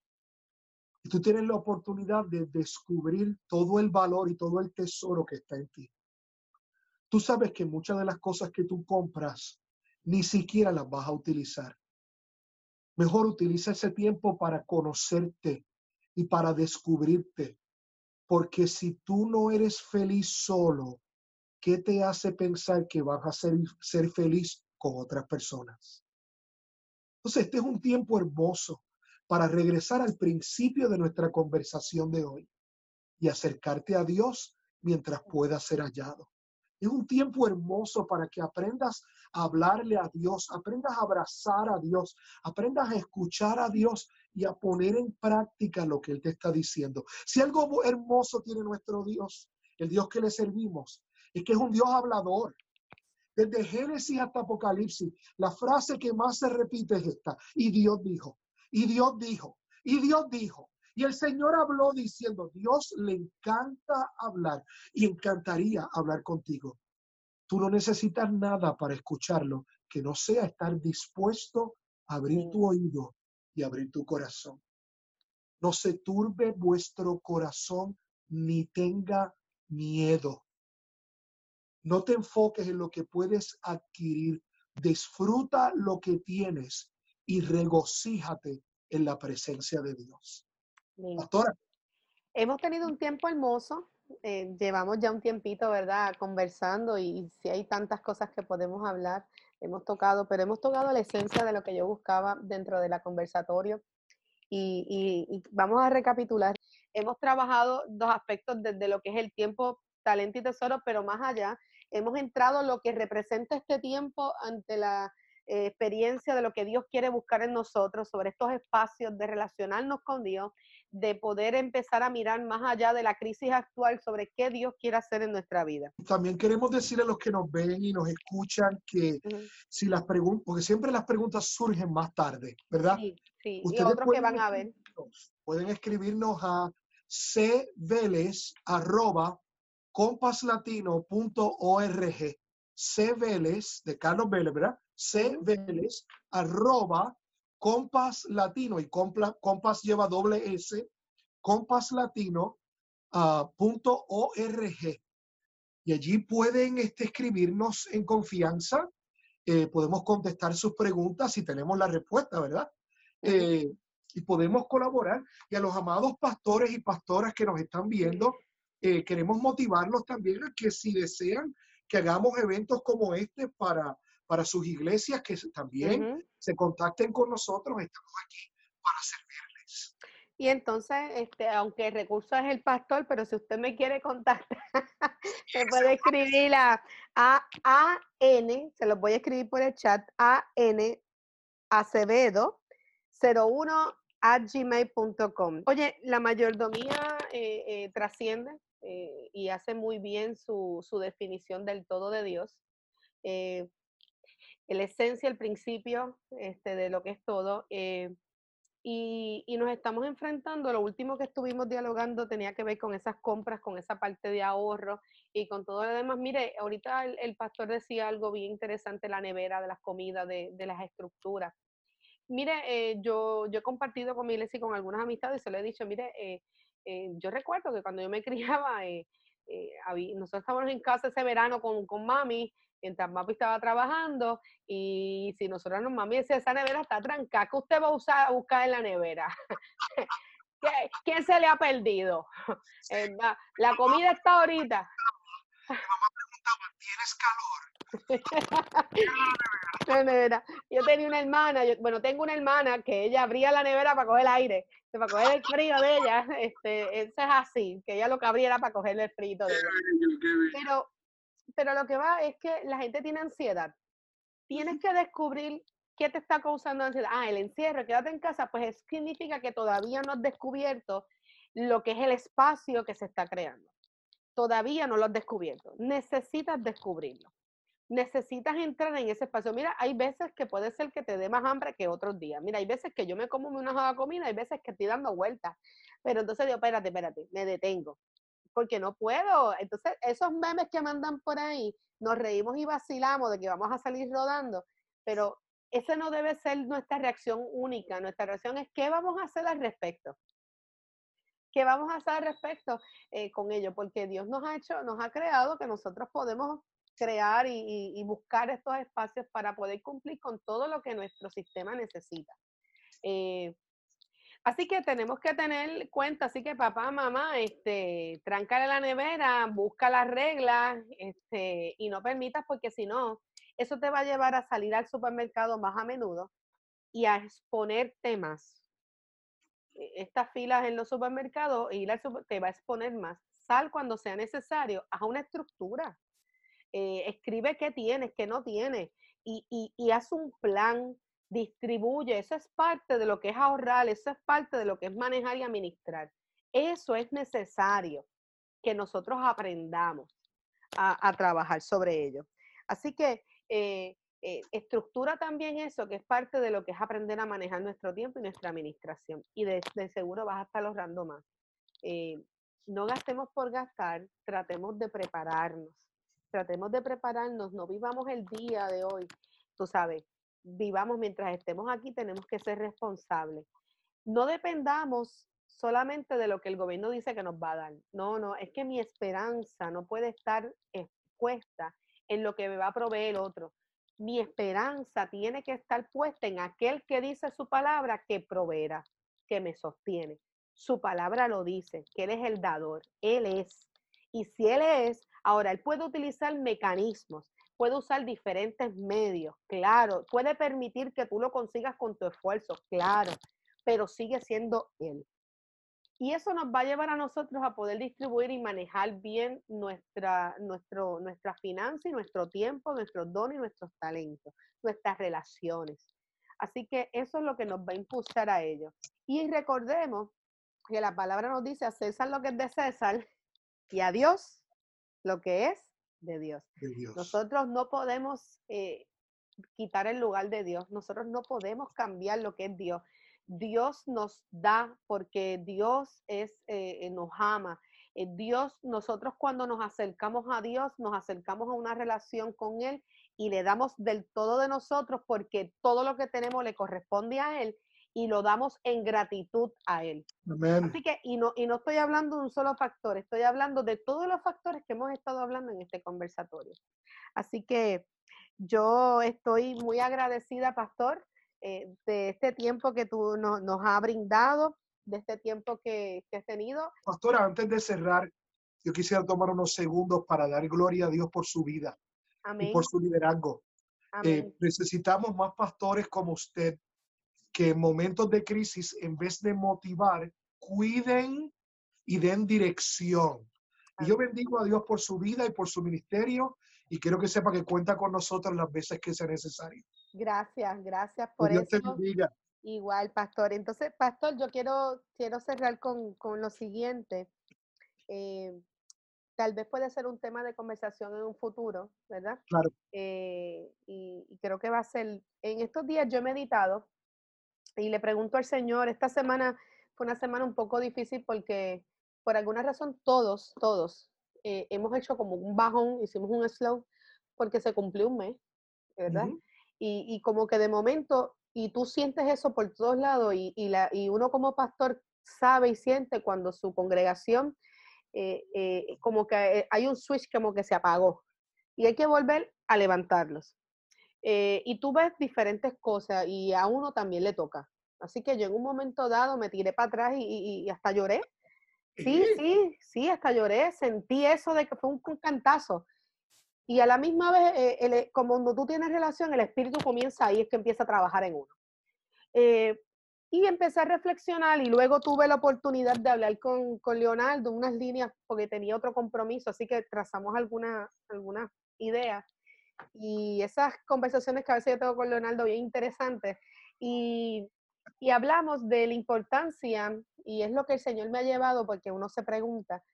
Y tú tienes la oportunidad de descubrir todo el valor y todo el tesoro que está en ti. Tú sabes que muchas de las cosas que tú compras ni siquiera las vas a utilizar. Mejor utiliza ese tiempo para conocerte y para descubrirte. Porque si tú no eres feliz solo, ¿qué te hace pensar que vas a ser, ser feliz con otras personas? Entonces, este es un tiempo hermoso para regresar al principio de nuestra conversación de hoy y acercarte a Dios mientras pueda ser hallado. Es un tiempo hermoso para que aprendas a hablarle a Dios, aprendas a abrazar a Dios, aprendas a escuchar a Dios y a poner en práctica lo que Él te está diciendo. Si algo hermoso tiene nuestro Dios, el Dios que le servimos, es que es un Dios hablador. Desde Génesis hasta Apocalipsis, la frase que más se repite es esta, y Dios dijo. Y Dios dijo, y Dios dijo, y el Señor habló diciendo, Dios le encanta hablar y encantaría hablar contigo. Tú no necesitas nada para escucharlo que no sea estar dispuesto a abrir tu oído y abrir tu corazón. No se turbe vuestro corazón ni tenga miedo. No te enfoques en lo que puedes adquirir. Disfruta lo que tienes y regocíjate en la presencia de Dios. Pastora. Hemos tenido un tiempo hermoso, eh, llevamos ya un tiempito, ¿verdad? Conversando y, si hay tantas cosas que podemos hablar, hemos tocado, pero hemos tocado la esencia de lo que yo buscaba dentro de la conversatorio. y, vamos a recapitular. Hemos trabajado dos aspectos desde lo que es el tiempo, talento y tesoro, pero más allá, hemos entrado lo que representa este tiempo ante la eh, experiencia de lo que Dios quiere buscar en nosotros, sobre estos espacios de relacionarnos con Dios, de poder empezar a mirar más allá de la crisis actual sobre qué Dios quiere hacer en nuestra vida. También queremos decirle a los que nos ven y nos escuchan que si las preguntas, porque siempre las preguntas surgen más tarde, ¿verdad? Sí, sí. y otros que van a ver. Pueden escribirnos a cveles.compaslatino.org cveles de Carlos Vélez, ¿verdad? cveles arroba Compas Latino y Compas lleva doble S, compaslatino.org. Ah, y allí pueden este, escribirnos en confianza, eh, podemos contestar sus preguntas si tenemos la respuesta, ¿verdad? Eh, y podemos colaborar. Y a los amados pastores y pastoras que nos están viendo, eh, queremos motivarlos también a que si desean que hagamos eventos como este para para sus iglesias que también se contacten con nosotros. Estamos aquí para servirles. Y entonces, este, aunque el recurso es el pastor, pero si usted me quiere contactar, me puede escribir a, a, N, se los voy a escribir por el chat, a N Acevedo 01 a gmail.com. Oye, la mayordomía eh, eh, trasciende eh, y hace muy bien su, su, definición del todo de Dios la esencia, el principio este, de lo que es todo. Eh, y, nos estamos enfrentando, lo último que estuvimos dialogando tenía que ver con esas compras, con esa parte de ahorro y con todo lo demás. Mire, ahorita el, pastor decía algo bien interesante, la nevera, de las comidas, de, las estructuras. Mire, eh, yo, yo he compartido con mi iglesia y con algunas amistades y se lo he dicho, mire, eh, yo recuerdo que cuando yo me criaba, nosotros estábamos en casa ese verano con, con mami mientras Mapi estaba trabajando y si nosotros nos mami decía, esa nevera está trancada, ¿qué usted va a usar a buscar en la nevera? ¿Quién se le ha perdido? Eh, la comida está ahorita. Mi mamá preguntaba, ¿tienes calor? Yo tenía una hermana, bueno, tengo una hermana que ella abría la nevera para coger el aire, para coger el frío de ella, este, eso es así, que ella lo que abría era para coger el frío de ella. Pero pero lo que va es que la gente tiene ansiedad. Tienes que descubrir qué te está causando ansiedad. Ah, el encierro, quédate en casa, pues eso significa que todavía no has descubierto lo que es el espacio que se está creando. Todavía no lo has descubierto. Necesitas descubrirlo. Necesitas entrar en ese espacio. Mira, hay veces que puede ser que te dé más hambre que otros días. Mira, hay veces que yo me como una comida, hay veces que estoy dando vueltas. Pero entonces digo, espérate, espérate, me detengo porque no puedo. Entonces, esos memes que mandan por ahí, nos reímos y vacilamos de que vamos a salir rodando, pero esa no debe ser nuestra reacción única. Nuestra reacción es qué vamos a hacer al respecto. ¿Qué vamos a hacer al respecto eh, con ello? Porque Dios nos ha hecho, nos ha creado que nosotros podemos crear y, buscar estos espacios para poder cumplir con todo lo que nuestro sistema necesita. Eh, Así que tenemos que tener cuenta, así que papá, mamá, este, tráncale la nevera, busca las reglas, este, y no permitas, porque si no, eso te va a llevar a salir al supermercado más a menudo y a exponerte más. E, estas filas en los supermercados, ir al te va a exponer más. Sal cuando sea necesario, haz una estructura. Eh, escribe qué tienes, qué no tienes, y, y, y haz un plan distribuye, eso es parte de lo que es ahorrar, eso es parte de lo que es manejar y administrar. Eso es necesario que nosotros aprendamos a, trabajar sobre ello. Así que eh, eh, estructura también eso, que es parte de lo que es aprender a manejar nuestro tiempo y nuestra administración. Y de, seguro vas a estar ahorrando más. No gastemos por gastar, tratemos de prepararnos. Tratemos de prepararnos, no vivamos el día de hoy. Tú sabes, vivamos mientras estemos aquí, tenemos que ser responsables. No dependamos solamente de lo que el gobierno dice que nos va a dar. No, no, es que mi esperanza no puede estar expuesta en lo que me va a proveer otro. Mi esperanza tiene que estar puesta en aquel que dice su palabra que proveerá, que me sostiene. Su palabra lo dice, que Él es el dador, Él es. Y si Él es, ahora Él puede utilizar mecanismos puede usar diferentes medios, claro, puede permitir que tú lo consigas con tu esfuerzo, claro, pero sigue siendo Él. Y eso nos va a llevar a nosotros a poder distribuir y manejar bien nuestra, nuestro, nuestra y nuestro tiempo, nuestros dones y nuestros talentos, nuestras relaciones. Así que eso es lo que nos va a impulsar a ello. Y recordemos que la palabra nos dice a César lo que es de César y a Dios lo que es de Dios. Nosotros no podemos eh, quitar el lugar de Dios. Nosotros no podemos cambiar lo que es Dios. Dios nos da porque Dios es, eh, nos ama. Eh, Dios, nosotros cuando nos acercamos a Dios, nos acercamos a una relación con Él y le damos del todo de nosotros porque todo lo que tenemos le corresponde a Él y lo damos en gratitud a Él. Así que, y no, y no estoy hablando de un solo factor, estoy hablando de todos los factores que hemos estado hablando en este conversatorio. Así que yo estoy muy agradecida, Pastor, eh, de este tiempo que tú nos has brindado, de este tiempo que, que has tenido. Pastora, antes de cerrar, yo quisiera tomar unos segundos para dar gloria a Dios por su vida y por su liderazgo. Eh, necesitamos más pastores como usted que en momentos de crisis, en vez de motivar, cuiden y den dirección. Y yo bendigo a Dios por su vida y por su ministerio y quiero que sepa que cuenta con nosotros las veces que sea necesario. Gracias, gracias por Dios eso. Te bendiga. Igual, pastor. Entonces, pastor, yo quiero, quiero cerrar con, con lo siguiente. Eh, tal vez puede ser un tema de conversación en un futuro, ¿verdad? Claro. Eh, y, y, creo que va a ser, en estos días yo he meditado y le pregunto al Señor, esta semana fue una semana un poco difícil porque por alguna razón todos, todos eh, hemos hecho como un bajón, hicimos un slow porque se cumplió un mes, ¿verdad? y, y, como que de momento, y tú sientes eso por todos lados y, y, la, y uno como pastor sabe y siente cuando su congregación, eh, eh, como que hay un switch como que se apagó y hay que volver a levantarlos. Eh, y tú ves diferentes cosas y a uno también le toca. Así que yo en un momento dado me tiré para atrás y, hasta lloré. Sí, sí, sí, hasta lloré. Sentí eso de que fue un, cantazo. Y a la misma vez, eh, como cuando tú tienes relación, el espíritu comienza ahí, es que empieza a trabajar en uno. Eh, y empecé a reflexionar y luego tuve la oportunidad de hablar con, con Leonardo unas líneas porque tenía otro compromiso, así que trazamos algunas alguna ideas y esas conversaciones que a veces yo tengo con Leonardo bien interesantes y, y hablamos de la importancia, y es lo que el Señor me ha llevado porque uno se pregunta,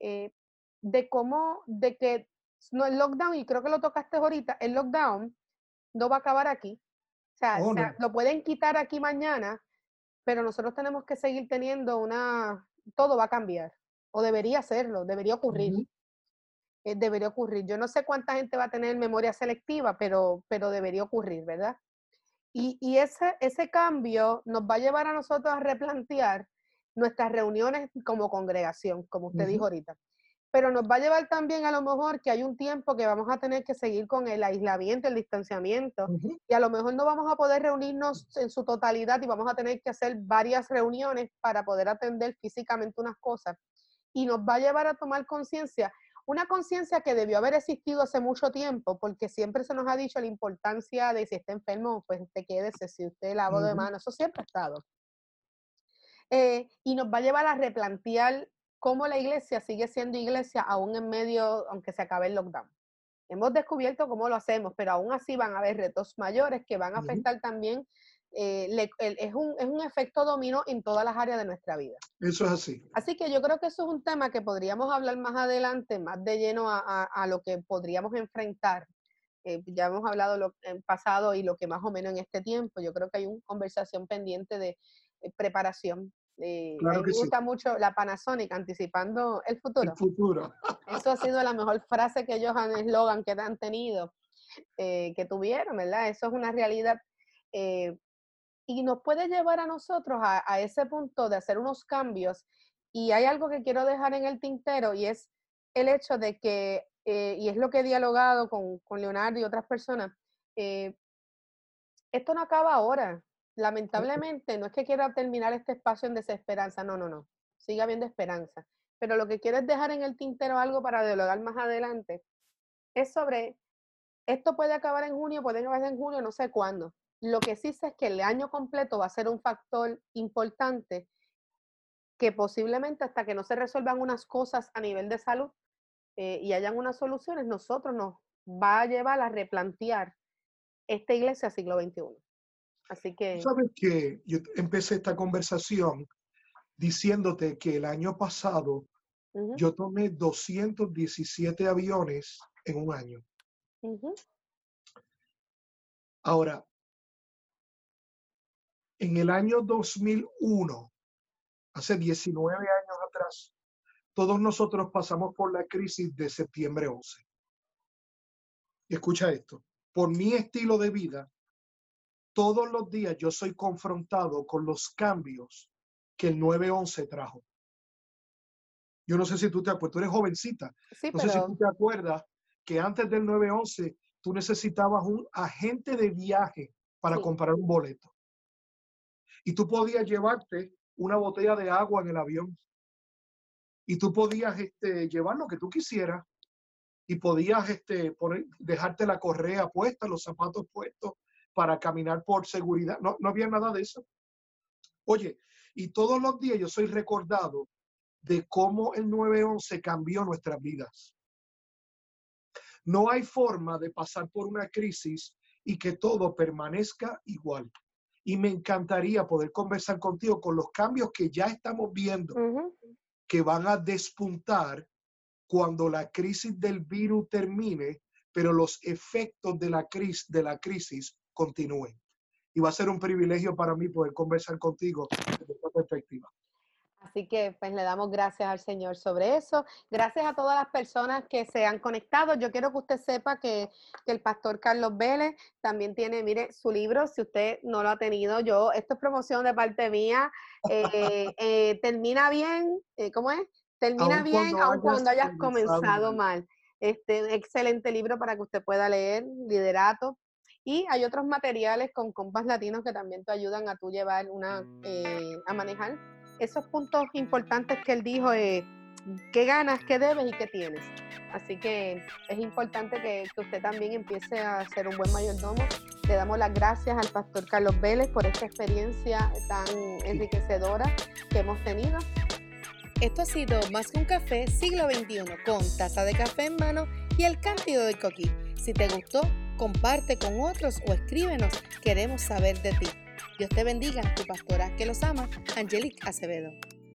eh, de cómo, de que no, el lockdown, y creo que lo tocaste ahorita, el lockdown no va a acabar aquí. O sea, oh, lo pueden quitar aquí mañana, pero nosotros tenemos que seguir teniendo una, todo va a cambiar, o debería serlo, debería ocurrir. Eh, debería ocurrir. Yo no sé cuánta gente va a tener memoria selectiva, pero, pero debería ocurrir, ¿verdad? Y, y ese, ese cambio nos va a llevar a nosotros a replantear nuestras reuniones como congregación, como usted dijo ahorita. Pero nos va a llevar también a lo mejor que hay un tiempo que vamos a tener que seguir con el aislamiento, el distanciamiento, y a lo mejor no vamos a poder reunirnos en su totalidad y vamos a tener que hacer varias reuniones para poder atender físicamente unas cosas. Y nos va a llevar a tomar conciencia una conciencia que debió haber existido hace mucho tiempo, porque siempre se nos ha dicho la importancia de si está enfermo, pues usted quédese, si usted lavo de mano, eso siempre ha estado. Eh, y nos va a llevar a replantear cómo la iglesia sigue siendo iglesia aún en medio, aunque se acabe el lockdown. Hemos descubierto cómo lo hacemos, pero aún así van a haber retos mayores que van a afectar también eh, es, un, es un efecto dominó en todas las áreas de nuestra vida. Eso es así. Así que yo creo que eso es un tema que podríamos hablar más adelante, más de lleno a, a, lo que podríamos enfrentar. Eh, ya hemos hablado lo, en pasado y lo que más o menos en este tiempo. Yo creo que hay una conversación pendiente de eh, preparación. me gusta mucho la Panasonic anticipando el futuro. El futuro. Eso ha sido la mejor frase que ellos han, eslogan que han tenido, que tuvieron, ¿verdad? Eso es una realidad y nos puede llevar a nosotros a, ese punto de hacer unos cambios. Y hay algo que quiero dejar en el tintero y es el hecho de que, eh, y es lo que he dialogado con, con Leonardo y otras personas, eh, esto no acaba ahora. Lamentablemente, no es que quiera terminar este espacio en desesperanza, no, no, no, sigue habiendo esperanza. Pero lo que quiero es dejar en el tintero algo para dialogar más adelante, es sobre, esto puede acabar en junio, puede acabar en junio, no sé cuándo, Lo que sí sé es que el año completo va a ser un factor importante que posiblemente hasta que no se resuelvan unas cosas a nivel de salud eh, y hayan unas soluciones, nosotros nos va a llevar a replantear esta iglesia siglo XXI. Así que... Sabes que yo empecé esta conversación diciéndote que el año pasado yo tomé 217 aviones en un año. Ahora, en el año 2001, hace 19 años atrás, todos nosotros pasamos por la crisis de septiembre 11. Y escucha esto, por mi estilo de vida, todos los días yo soy confrontado con los cambios que el 9-11 trajo. Yo no sé si tú te acuerdas, tú eres jovencita. no sé si tú te acuerdas que antes del 9-11 tú necesitabas un agente de viaje para comprar un boleto. Y tú podías llevarte una botella de agua en el avión. Y tú podías este, llevar lo que tú quisieras. Y podías este, poner, dejarte la correa puesta, los zapatos puestos para caminar por seguridad. No, no había nada de eso. Oye, y todos los días yo soy recordado de cómo el 911 cambió nuestras vidas. No hay forma de pasar por una crisis y que todo permanezca igual. Y me encantaría poder conversar contigo con los cambios que ya estamos viendo, que van a despuntar cuando la crisis del virus termine, pero los efectos de la, crisis, de la crisis continúen. Y va a ser un privilegio para mí poder conversar contigo desde esta perspectiva. Así que pues le damos gracias al Señor sobre eso. Gracias a todas las personas que se han conectado. Yo quiero que usted sepa que, el pastor Carlos Vélez también tiene, mire, su libro, si usted no lo ha tenido, yo, esto es promoción de parte mía, eh, eh, termina bien, eh, ¿cómo es? Termina bien aun cuando hayas comenzado mal. Este excelente libro para que usted pueda leer, Liderato. Y hay otros materiales con compas latinos que también te ayudan a tú llevar una, a manejar esos puntos importantes que él dijo, eh, qué ganas, qué debes y qué tienes. Así que es importante que, usted también empiece a ser un buen mayordomo. Le damos las gracias al pastor Carlos Vélez por esta experiencia tan enriquecedora que hemos tenido. Esto ha sido Más que un café siglo XXI con taza de café en mano y el cántido del coquí. Si te gustó, comparte con otros o escríbenos. Queremos saber de ti. Dios te bendiga, tu pastora que los ama, Angelique Acevedo.